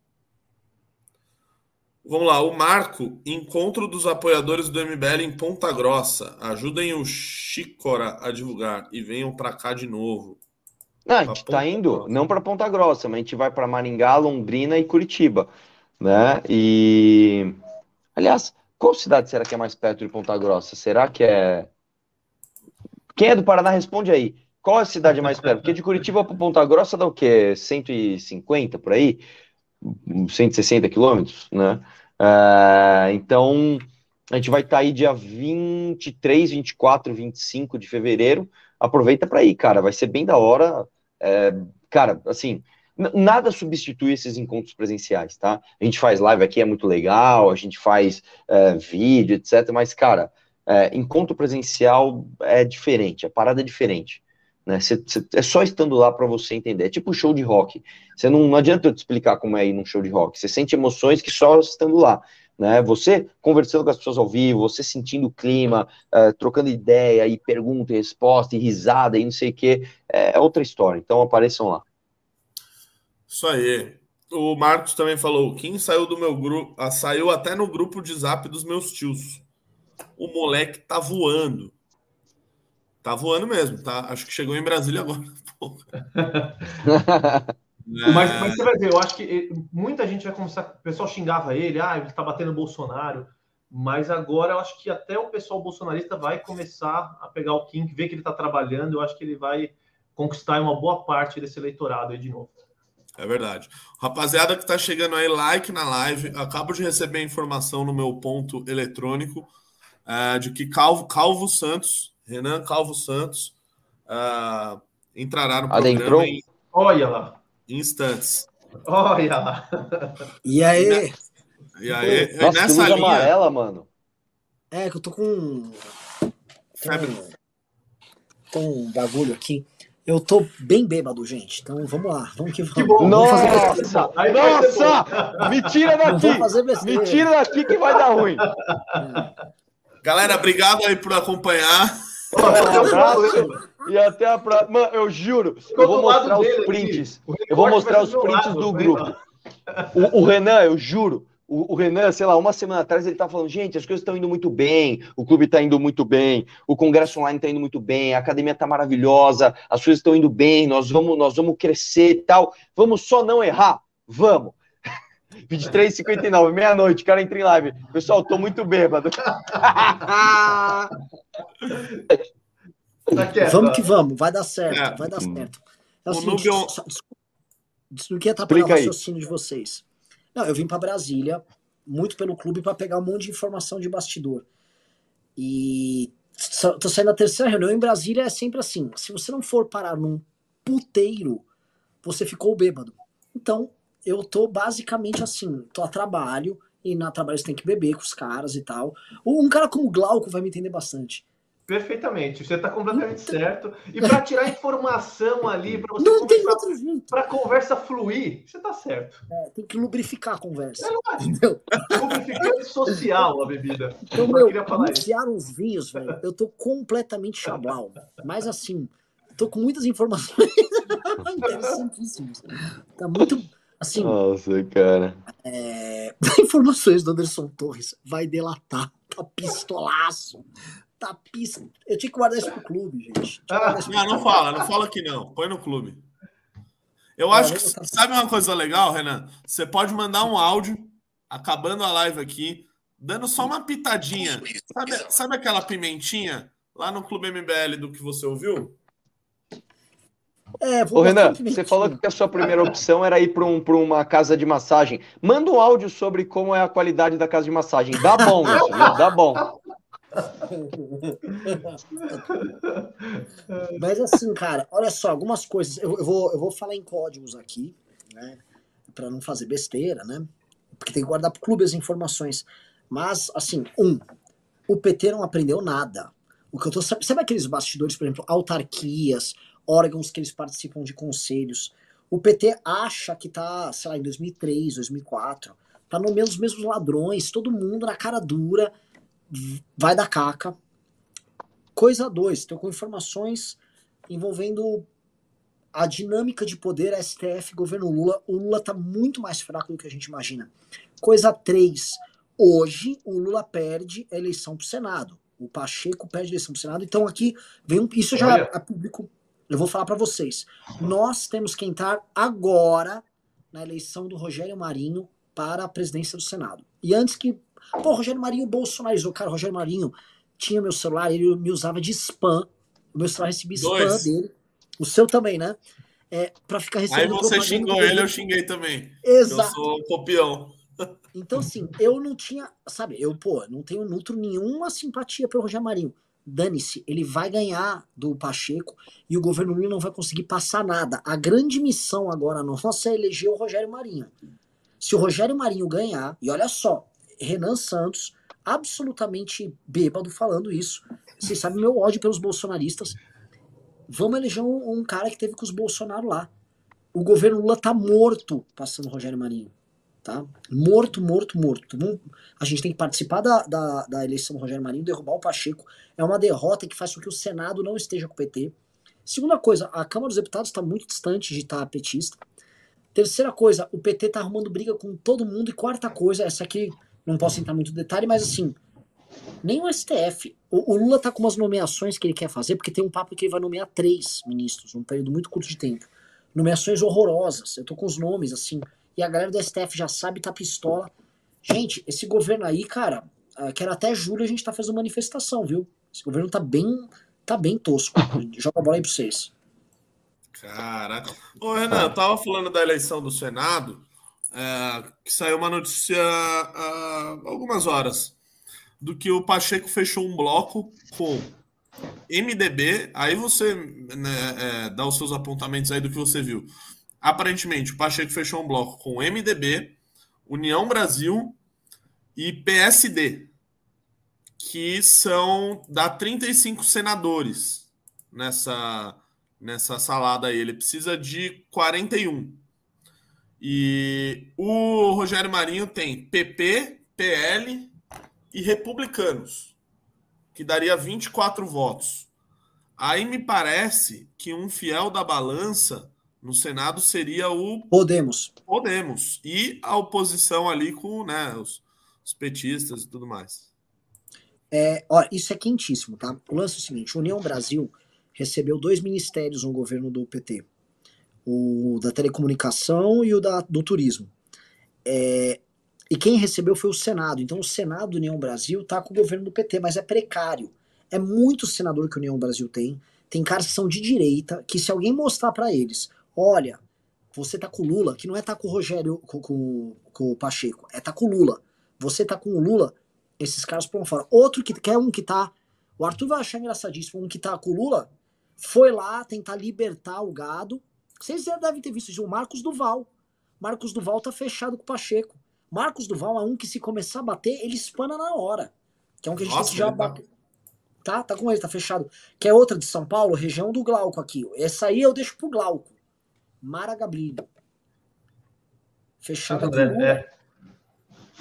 Vamos lá, o Marco, encontro dos apoiadores do MBL em Ponta Grossa. Ajudem o Chicora a divulgar e venham para cá de novo. Não, a gente está indo Grossa. não para Ponta Grossa, mas a gente vai para Maringá, Londrina e Curitiba, né? E aliás, qual cidade será que é mais perto de Ponta Grossa? Será que é Quem é do Paraná responde aí. Qual a cidade mais perto? Porque de Curitiba para Ponta Grossa dá o quê? 150 por aí? 160 quilômetros, né? Uh, então, a gente vai estar tá aí dia 23, 24, 25 de fevereiro. Aproveita para ir, cara. Vai ser bem da hora. É, cara, assim, nada substitui esses encontros presenciais, tá? A gente faz live aqui, é muito legal, a gente faz é, vídeo, etc. Mas, cara, é, encontro presencial é diferente, a parada é diferente. Né? Cê, cê, é só estando lá para você entender. É tipo show de rock. Você não, não adianta eu te explicar como é ir num show de rock. Você sente emoções que só estando lá. Né? Você conversando com as pessoas ao vivo, você sentindo o clima, uh, trocando ideia e pergunta e resposta e risada e não sei o que, é outra história. Então apareçam lá. Isso aí. O Marcos também falou: quem saiu do meu grupo, ah, saiu até no grupo de zap dos meus tios. O moleque tá voando. Tá voando mesmo, tá? Acho que chegou em Brasília agora. é. mas, mas, você vai ver, eu acho que muita gente vai começar. O pessoal xingava ele, ah, ele tá batendo Bolsonaro. Mas agora eu acho que até o pessoal bolsonarista vai começar a pegar o Kim, ver que ele está trabalhando. Eu acho que ele vai conquistar uma boa parte desse eleitorado aí de novo. É verdade. Rapaziada que está chegando aí, like na live. Acabo de receber a informação no meu ponto eletrônico é, de que Calvo, Calvo Santos Renan Calvo Santos uh, entrará no Adentrou? programa em, Olha lá. instantes. Olha lá. E aí? E aí? Nossa, nessa linha... amarela, mano. É, que eu tô com... Febre. Com um bagulho aqui. Eu tô bem bêbado, gente. Então vamos lá, vamos que vamos. Que bom, nossa, vamos fazer... nossa! Me tira daqui! Me tira daqui que vai dar ruim. É. Galera, obrigado aí por acompanhar. E até a próxima. Mano, eu juro, eu vou mostrar os prints. Eu vou mostrar os prints do grupo. O, o, Renan, eu juro, o, Renan, sei lá, uma semana atrás ele tá falando, gente, as coisas estão indo muito bem, o clube tá indo muito bem, o congresso online tá indo muito bem, a academia tá maravilhosa, as coisas estão indo bem, nós vamos, nós vamos crescer e tal. Vamos só não errar? Vamos. 23h59, meia-noite, cara entra em live. Pessoal, tô muito bêbado. Tá vamos que vamos, vai dar certo, é. vai dar certo. É o, o seguinte, Nubion... só, desculpa, queria atrapalhar o raciocínio de vocês. Não, eu vim para Brasília, muito pelo clube, para pegar um monte de informação de bastidor. E tô saindo da terceira reunião em Brasília, é sempre assim: se você não for parar num puteiro, você ficou bêbado. Então, eu tô basicamente assim, tô a trabalho, e na trabalho você tem que beber com os caras e tal. Um cara como Glauco vai me entender bastante. Perfeitamente, você está completamente certo. E para tirar informação ali, para você não tem outro jeito. Para a conversa fluir, você está certo. É, tem que lubrificar a conversa. É? Lubrificante social a bebida. Então, meu, anunciaram os vinhos, velho. Eu tô completamente chablau. Mas assim, tô com muitas informações interessantíssimas. Tá muito. Assim, Nossa, cara. É... Informações do Anderson Torres vai delatar. Tá pistolaço tá pista. Eu tinha que guardar isso pro clube, gente. Ah, não, não fala, não fala que não. Põe no clube. Eu acho que. Sabe uma coisa legal, Renan? Você pode mandar um áudio, acabando a live aqui, dando só uma pitadinha. Sabe, sabe aquela pimentinha lá no Clube MBL do que você ouviu? É, Ô, Renan, você falou que a sua primeira opção era ir para um, uma casa de massagem. Manda um áudio sobre como é a qualidade da casa de massagem. Dá bom isso? Dá bom. Mas assim, cara, olha só, algumas coisas. Eu, eu, vou, eu vou falar em códigos aqui, né? Pra não fazer besteira, né? Porque tem que guardar pro clube as informações. Mas, assim, um, o PT não aprendeu nada. O que eu tô. Sabe aqueles bastidores, por exemplo, autarquias, órgãos que eles participam de conselhos? O PT acha que tá, sei lá, em 2003, 2004, tá nomeando os mesmos ladrões, todo mundo na cara dura vai da caca. Coisa 2, estou com informações envolvendo a dinâmica de poder STF governo Lula. O Lula está muito mais fraco do que a gente imagina. Coisa 3, hoje o Lula perde a eleição para o Senado. O Pacheco perde a eleição para o Senado. Então aqui vem um, isso já é público. Eu vou falar para vocês. Nós temos que entrar agora na eleição do Rogério Marinho para a presidência do Senado. E antes que Pô, Rogério Marinho bolsonarizou. Cara, Rogério Marinho tinha meu celular, ele me usava de spam. O meu celular recebia spam Dois. dele. O seu também, né? É, pra ficar recebendo. Aí você xingou ele, eu xinguei também. Exato. Eu sou copião. Então, assim, eu não tinha. Sabe, eu, pô, não tenho nutro nenhuma simpatia pelo Rogério Marinho. Dane-se, ele vai ganhar do Pacheco e o governo Lula não vai conseguir passar nada. A grande missão agora nossa é eleger o Rogério Marinho. Se o Rogério Marinho ganhar, e olha só, Renan Santos, absolutamente bêbado, falando isso. Vocês sabem meu ódio pelos bolsonaristas. Vamos eleger um, um, cara que teve com os Bolsonaro lá. O governo Lula tá morto passando Rogério Marinho. Tá? Morto, morto, morto. A gente tem que participar da, da, da eleição do Rogério Marinho, derrubar o Pacheco. É uma derrota que faz com que o Senado não esteja com o PT. Segunda coisa, a Câmara dos Deputados está muito distante de estar petista. Terceira coisa, o PT está arrumando briga com todo mundo. E quarta coisa, essa aqui não posso entrar muito em detalhe, mas assim, nem o STF. O, o, Lula tá com umas nomeações que ele quer fazer, porque tem um papo que ele vai nomear três ministros num período muito curto de tempo. Nomeações horrorosas. Eu tô com os nomes, assim. E a galera do STF já sabe, tá pistola. Gente, esse governo aí, cara, uh, que era até julho a gente tá fazendo manifestação, viu? Esse governo tá bem, tá bem tosco. Joga a bola aí pra vocês. Caraca. Ô, Renan, eu tava falando da eleição do Senado é, que saiu uma notícia há algumas horas do que o Pacheco fechou um bloco com MDB. Aí você né, é, dá os seus apontamentos aí do que você viu. Aparentemente, o Pacheco fechou um bloco com MDB, União Brasil e PSD, que são dá 35 senadores nessa nessa salada aí. Ele precisa de 41. E o Rogério Marinho tem PP, PL e republicanos, que daria 24 votos. Aí me parece que um fiel da balança no Senado seria o Podemos. Podemos. E a oposição ali com né, os, os petistas e tudo mais. É, ó, isso é quentíssimo, tá? O lance é o seguinte: União Brasil recebeu dois ministérios no governo do PT o da telecomunicação e o da, do turismo. É, e quem recebeu foi o Senado. Então o Senado União Brasil está com o governo do PT, mas é precário. É muito senador que a União Brasil tem. Tem caras que são de direita, que se alguém mostrar para eles, olha, você tá com o Lula, que não é tá com o Rogério, com, com, com o Pacheco, é tá com o Lula. Você tá com o Lula, esses caras pulam fora. Outro que quer um que tá. O Arthur vai achar engraçadíssimo, um que tá com o Lula, foi lá tentar libertar o gado. Vocês já devem ter visto isso, o Marcos Duval. Marcos Duval tá fechado com o Pacheco. Marcos Duval é um que se começar a bater, ele espana na hora. Que é um que a gente Nossa, já tá- bateu. Tá, tá com ele, tá fechado. Que é outra de São Paulo, região do Glauco aqui. Essa aí eu deixo pro Glauco. Mara Gabrilli. Fechada com André, Lula. é.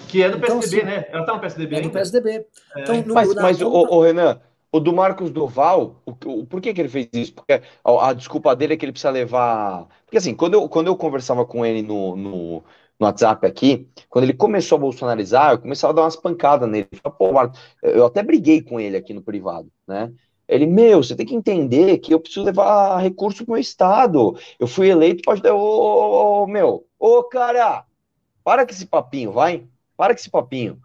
Que é do Então, PSDB, assim, né? Ela tá no PSDB É do ainda? PSDB. Então, no- Mas, na mas o, o Renan, o do Marcos Duval, o, o- por que que ele fez isso? Porque a, a desculpa dele é que ele precisa levar. Porque assim, quando eu, quando eu conversava com ele no, no, no WhatsApp aqui, quando ele começou a bolsonarizar, eu começava a dar umas pancadas nele. Eu, falava, Pô, Marcos, eu até briguei com ele aqui no privado, né? Ele, meu, você tem que entender que eu preciso levar recurso pro meu estado. Eu fui eleito para ajudar. Ô, ô, ô, meu, ô, cara, para com esse papinho, vai. Para com esse papinho.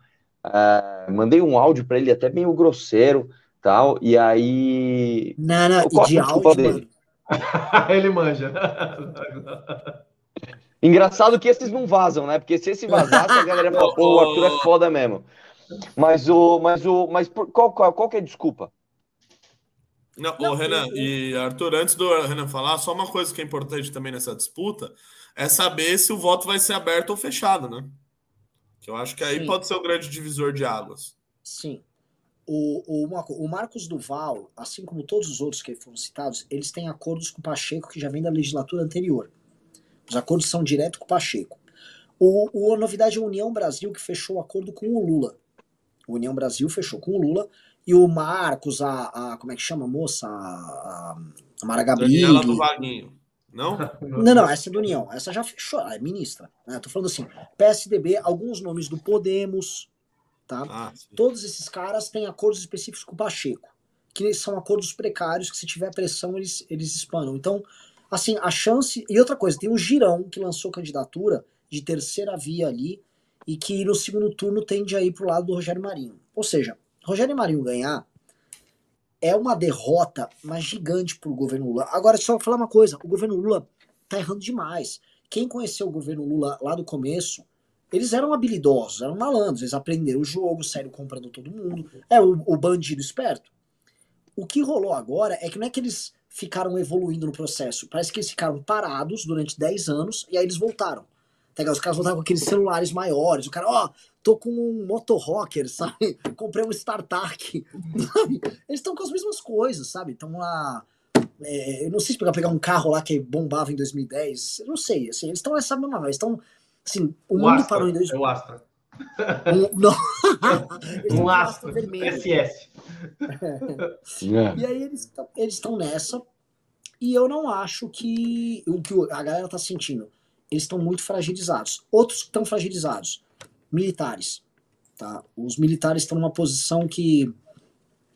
Ah, mandei um áudio para ele até meio grosseiro, tal, e aí Não, não, e de é áudio, dele? mano. Ele manja. Engraçado que esses não vazam, né? Porque se esse vazasse, a galera ia falar, pô, o Arthur é foda mesmo. Mas o, mas o, mas por- qual, qual, qual que é a desculpa? Não, Não, Renan eu- e Arthur, antes do Renan falar, só uma coisa que é importante também nessa disputa é saber se o voto vai ser aberto ou fechado, né? Que eu acho que aí Sim. pode ser o grande divisor de águas. Sim. O, o, o Marcos Duval, assim como todos os outros que foram citados, eles têm acordos com o Pacheco que já vem da legislatura anterior. Os acordos são direto com o Pacheco. O, o a novidade é a União Brasil que fechou o acordo com o Lula. O União Brasil fechou com o Lula e o Marcos, a, a- como é que chama a moça? A, a Mara. Daniela do Vaguinho. Não? Não, não, essa é do União. Essa já fechou, é ministra. Né? Tô falando assim, PSDB, alguns nomes do Podemos, tá? Ah. Todos esses caras têm acordos específicos com o Pacheco, que são acordos precários que se tiver pressão eles, eles espanam. Então, assim, a chance... E outra coisa, tem o Girão, que lançou candidatura de terceira via ali, e que no segundo turno tende a ir pro lado do Rogério Marinho. Ou seja, Rogério Marinho ganhar é uma derrota, mas gigante pro governo Lula. Agora, só falar uma coisa, o governo Lula tá errando demais. Quem conheceu o governo Lula lá do começo, eles eram habilidosos, eram malandros, eles aprenderam o jogo, saíram comprando todo mundo. É o, o bandido esperto. O que rolou agora é que não é que eles ficaram evoluindo no processo, parece que eles ficaram parados durante 10 anos e aí eles voltaram. Tá? Os caras voltaram com aqueles celulares maiores, o cara, ó, tô com um motorrocker, sabe? Comprei um StarTAC. Eles estão com as mesmas coisas, sabe? Estão lá. é, eu não sei se pegar, pegar um carro lá que bombava em 2010. Eu não sei, assim, eles estão nessa mesma. Eles estão. Assim, o, O mundo Astra, parou em é 2010. o Astra. Um, não. Um com Astra. vermelho. SS. É. E aí eles estão eles estão nessa. E eu não acho que o que a galera tá sentindo. Eles estão muito fragilizados. Outros que estão fragilizados, militares. Tá? Os militares estão numa posição que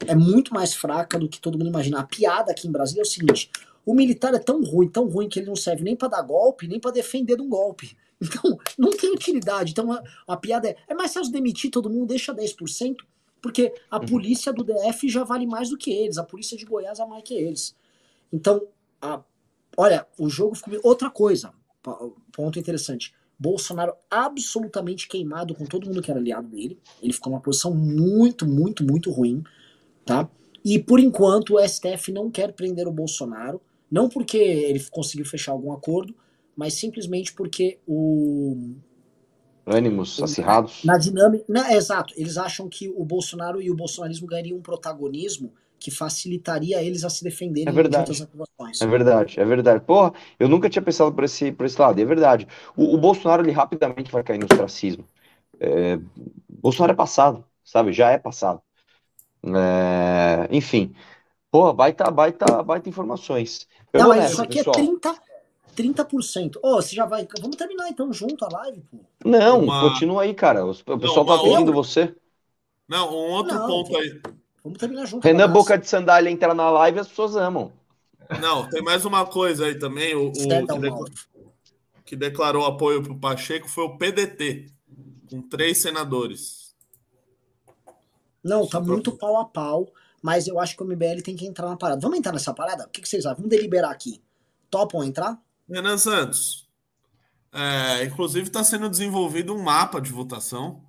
é muito mais fraca do que todo mundo imagina. A piada aqui em Brasília é o seguinte: o militar é tão ruim, tão ruim que ele não serve nem para dar golpe, nem para defender de um golpe. Então, não tem utilidade. Então, a, a piada é: é mais fácil demitir todo mundo, deixa 10%, porque a polícia do DF já vale mais do que eles, a polícia de Goiás é mais que eles. Então, a- olha, o jogo ficou. Outra coisa, ponto interessante. Bolsonaro absolutamente queimado com todo mundo que era aliado dele. Ele ficou numa posição muito, muito, muito ruim, tá? E por enquanto o STF não quer prender o Bolsonaro, não porque ele conseguiu fechar algum acordo, mas simplesmente porque o Ânimos acirrados. na dinâmica, na- exato, eles acham que o Bolsonaro e o bolsonarismo ganhariam um protagonismo que facilitaria eles a se defenderem É verdade. de acusações. É verdade, é verdade. Porra, eu nunca tinha pensado por esse, por esse lado, e é verdade. O, o Bolsonaro, ele rapidamente vai cair no ostracismo. É, Bolsonaro é passado, sabe? Já é passado. É, enfim, pô, baita, baita, baita informações. Eu Não, nessa, isso aqui pessoal. é 30, 30%. Ô, você já vai. Vamos terminar então junto a live, pô. Não, Uma- continua aí, cara. O, pessoal uma tá pedindo outra- você. Não, um outro Não, ponto aí. Vamos terminar junto. Renan. Boca de Sandália entra na live as pessoas amam. Não, tem mais uma coisa aí também. O, o que, que declarou apoio para o Pacheco foi o PDT, com três senadores. Não, tá muito pau a pau, mas eu acho que o MBL tem que entrar na parada. Vamos entrar nessa parada? O que, que vocês acham? Vamos deliberar aqui. Topam entrar? Renan Santos, É, inclusive está sendo desenvolvido um mapa de votação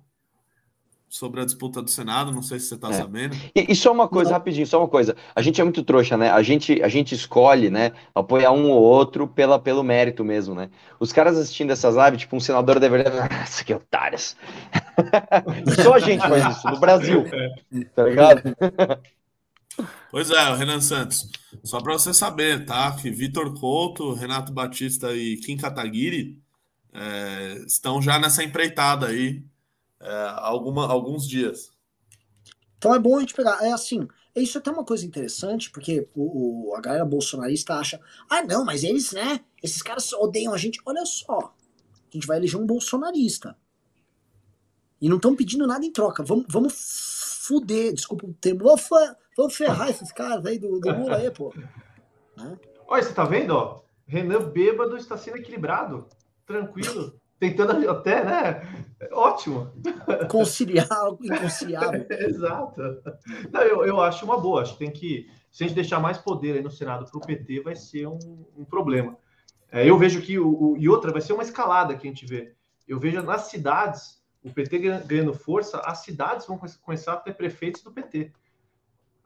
sobre a disputa do Senado, não sei se você está é. sabendo. E, e, só uma coisa, não. rapidinho, só uma coisa. A gente é muito trouxa, né? A gente, a gente escolhe, né, apoiar um ou outro pela, pelo mérito mesmo, né? Os caras assistindo essas lives, tipo, um senador deveria... Nossa, que otários. só a gente faz isso, no Brasil. Tá ligado? Pois é, Renan Santos. Só para você saber, tá? Que Vitor Couto, Renato Batista e Kim Kataguiri é, estão já nessa empreitada aí é, alguma, alguns dias. Então é bom a gente pegar. É assim, isso é até uma coisa interessante, porque o, o, a galera bolsonarista acha, ah, não, mas eles, né? Esses caras odeiam a gente. Olha só, a gente vai eleger um bolsonarista. E não estão pedindo nada em troca. Vamos, vamos fuder, desculpa o termo, vamos, vamos ferrar esses caras aí do, do Lula aí, pô. Né? Olha, você tá vendo, ó? Renan bêbado está sendo equilibrado, tranquilo tentando até, né? Ótimo. Conciliar algo inconciliável. Exato. Não, eu, eu acho uma boa. Acho que tem que. Se a gente deixar mais poder aí no Senado para o PT, vai ser um, um problema. É, eu vejo que. O, o, e outra, vai ser uma escalada que a gente vê. Eu vejo nas cidades, o PT ganhando força, as cidades vão começar a ter prefeitos do PT.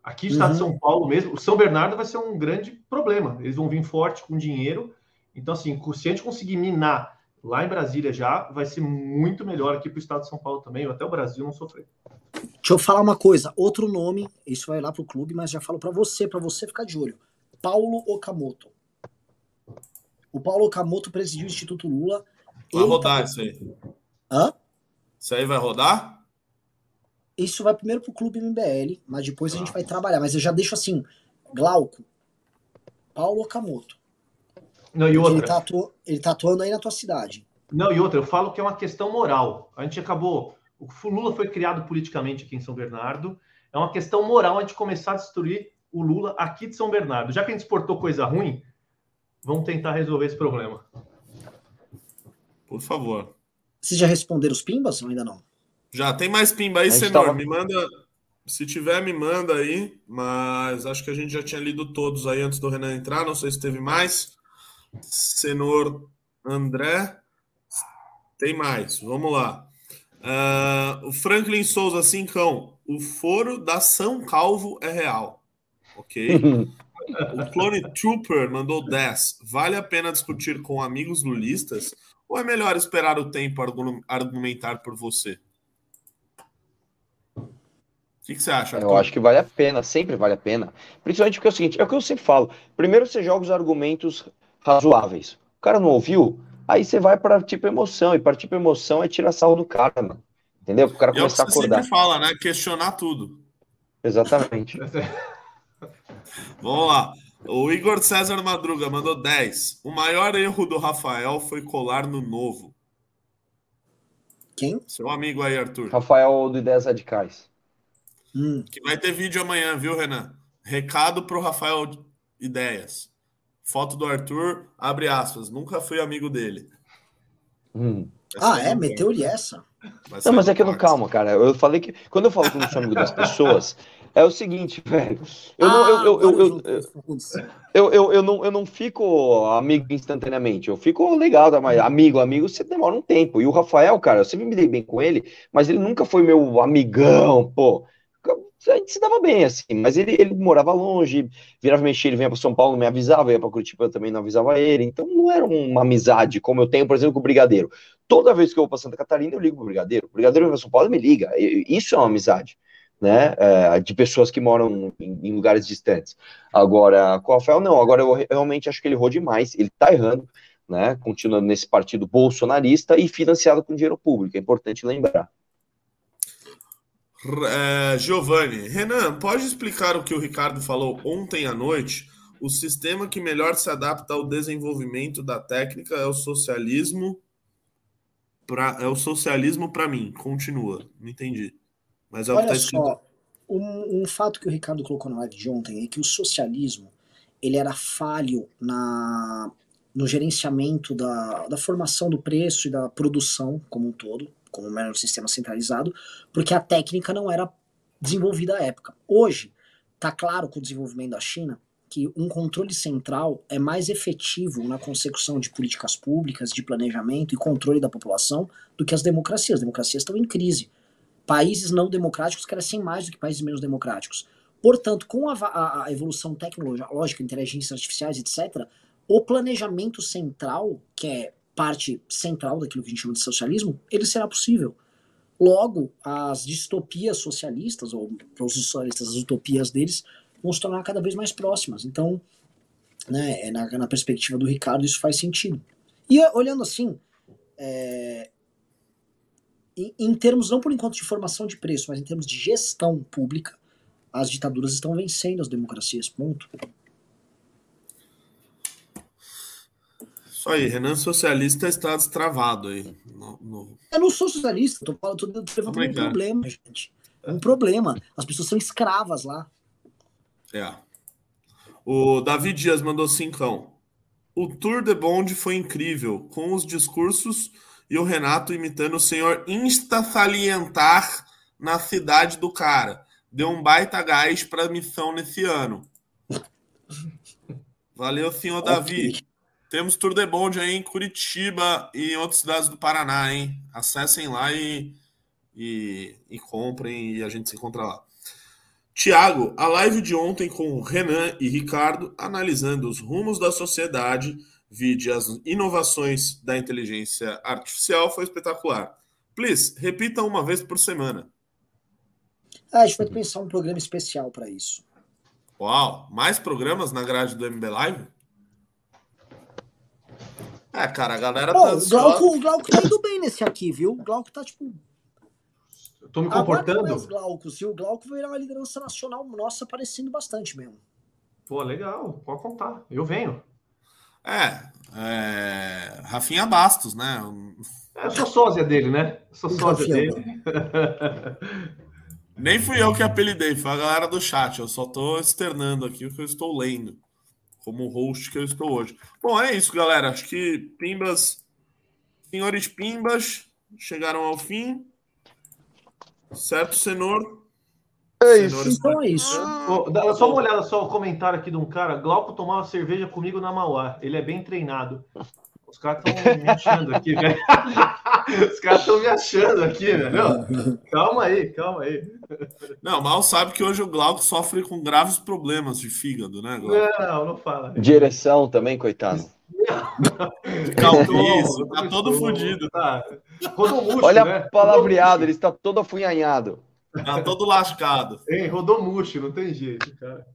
Aqui no uhum. estado de São Paulo mesmo, o São Bernardo vai ser um grande problema. Eles vão vir forte com dinheiro. Então, assim, se a gente conseguir minar lá em Brasília já, vai ser muito melhor aqui para o estado de São Paulo também, até o Brasil não sofrer. Deixa eu falar uma coisa, outro nome, isso vai lá para o clube, mas já falo para você, para você ficar de olho. Paulo Okamoto. O Paulo Okamoto presidiu o Instituto Lula. Vai rodar tá... isso aí. Hã? Isso aí vai rodar? Isso vai primeiro para o clube MBL, mas depois ah. a gente vai trabalhar. Mas eu já deixo assim, Glauco, Paulo Okamoto não, e outra. Ele tá, atu... tá atuando aí na tua cidade. Não, e outra, eu falo que é uma questão moral. A gente acabou. O Lula foi criado politicamente aqui em São Bernardo. É uma questão moral a gente começar a destruir o Lula aqui de São Bernardo. Já que a gente exportou coisa ruim, vamos tentar resolver esse problema. Por favor. Vocês já responderam os pimbas ou ainda não? Já, tem mais pimba aí, senhor. Tava... Me manda. Se tiver, me manda aí. Mas acho que a gente já tinha lido todos aí antes do Renan entrar. Não sei se teve mais. Senhor André. Tem mais, vamos lá. Uh, o Franklin Souza Cincão. O foro da São Calvo é real. Ok? o Clone Trooper mandou 10. Vale a pena discutir com amigos lulistas? Ou é melhor esperar o tempo argumentar por você? O que, que, você acha? Arthur? Eu acho que vale a pena, sempre vale a pena. Principalmente porque é o seguinte: é o que eu sempre falo. Primeiro você joga os argumentos razoáveis. O cara não ouviu, aí você vai para tipo emoção, e para tipo emoção é tirar sarro do cara, mano. Entendeu? O cara começar a acordar. sempre fala, né? Questionar tudo. Exatamente. Vamos lá. O Igor César Madruga mandou 10. O maior erro do Rafael foi colar no novo. Quem? Seu amigo aí, Arthur. Rafael do Ideias Radicais. Hum. Que vai ter vídeo amanhã, viu, Renan? Recado pro Rafael Ideias. Foto do Arthur, abre aspas, nunca fui amigo dele. Hum. Ah, é? Meteu-lhe essa? Não, mas é que não, calma, cara. Eu falei que. Quando eu falo que eu não sou amigo das pessoas, é o seguinte, velho. Eu não. Eu, eu, eu, eu, eu, eu, não, eu não fico amigo instantaneamente. Eu fico legal, mas amigo, amigo, você demora um tempo. E o Rafael, cara, eu sempre me dei bem com ele, mas ele nunca foi meu amigão, pô a gente se dava bem, assim, mas ele, ele morava longe, virava mexer, ele vinha para São Paulo, me avisava, ia para Curitiba, eu também não avisava ele, então não era uma amizade como eu tenho, por exemplo, com o Brigadeiro. Toda vez que eu vou para Santa Catarina, eu ligo pro Brigadeiro. O Brigadeiro vem para São Paulo me liga. Isso é uma amizade, né? É, de pessoas que moram em, em, lugares distantes. Agora, com o Rafael, não. Agora, eu realmente acho que ele errou demais, ele tá errando, né? Continuando nesse partido bolsonarista e financiado com dinheiro público, é importante lembrar. É, Giovanni, Renan, pode explicar o que o Ricardo falou ontem à noite? O sistema que melhor se adapta ao desenvolvimento da técnica é o socialismo. Pra, é o socialismo para mim. Continua, não entendi. Mas é o Olha que tá escrito. Só, um, um, fato que o Ricardo colocou na live de ontem é que o socialismo ele era falho na, no gerenciamento da, da formação do preço e da produção como um todo como era um sistema centralizado, porque a técnica não era desenvolvida à época. Hoje, tá claro com o desenvolvimento da China que um controle central é mais efetivo na consecução de políticas públicas, de planejamento e controle da população do que as democracias. As democracias estão em crise. Países não democráticos crescem mais do que países menos democráticos. Portanto, com a, a evolução tecnológica, inteligências artificiais, etc., o planejamento central, que é parte central daquilo que a gente chama de socialismo, ele será possível. Logo, as distopias socialistas, ou para os socialistas, as utopias deles, vão se tornar cada vez mais próximas. Então, né, é na, na perspectiva do Ricardo, isso faz sentido. E olhando assim, é, em, em, termos, não por enquanto de formação de preço, mas em termos de gestão pública, as ditaduras estão vencendo as democracias, ponto. Isso aí, Renan Socialista está destravado aí. No, no... Eu não sou socialista, tô, tô, tô levantando um problema, gente. Um problema. As pessoas são escravas lá. É. O Davi Dias mandou cincão. O Tour de Bond foi incrível, com os discursos e o Renato imitando o senhor Insta salientar na cidade do cara. Deu um baita gás para a missão nesse ano. Valeu, senhor okay. Davi. Temos Tour de Bond aí em Curitiba e em outras cidades do Paraná, hein? Acessem lá e, e, e comprem e a gente se encontra lá. Tiago, a live de ontem com Renan e Ricardo analisando os rumos da sociedade, vide as inovações da inteligência artificial, foi espetacular. Please, repita uma vez por semana. Ah, a gente vai pensar um programa especial para isso. Uau, mais programas na grade do MB Live? É, cara, a galera Pô, tá. O Glauco, o Glauco tá indo bem nesse aqui, viu? O Glauco tá tipo Tô me comportando. Mais Glauco, se o Glauco virar uma liderança nacional nossa aparecendo bastante mesmo. Pô, legal, pode contar. Eu venho. É, é... Rafinha Bastos, né? É, eu sou sósia dele, né? Eu sou sósia dele. Nem fui eu que apelidei, foi a galera do chat. Eu só tô externando aqui o que eu estou lendo, como host que eu estou hoje. Bom, é isso, galera. Acho que Pimbas, senhores Pimbas, chegaram ao fim. Certo, Senhor? É isso. Então é isso. Oh, dá só uma olhada, só o comentário aqui de um cara. Glauco tomava cerveja comigo na Mauá. Ele é bem treinado. Os caras estão me achando aqui, velho. Os caras estão me achando aqui, velho. Calma aí, calma aí. Não, mal sabe que hoje o Glauco sofre com graves problemas de fígado, né, Glauco? Não, não fala. Direção também, coitado. Calvície, tá todo fodido. Tá. Olha né? palavreado, ele está todo afunhanhado. Tá todo lascado. Ei, rodomuxo, não tem jeito, cara.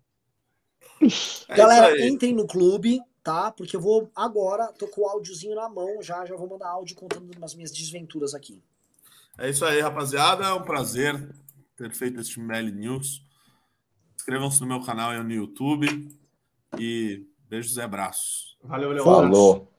É Galera, entrem no clube, tá? Porque eu vou agora, tô com o áudiozinho na mão já, já vou mandar áudio contando as minhas desventuras aqui. É isso aí, rapaziada. É um prazer ter feito este Meli News. Inscrevam-se no meu canal e no YouTube. E beijos e abraços. Valeu, Falou.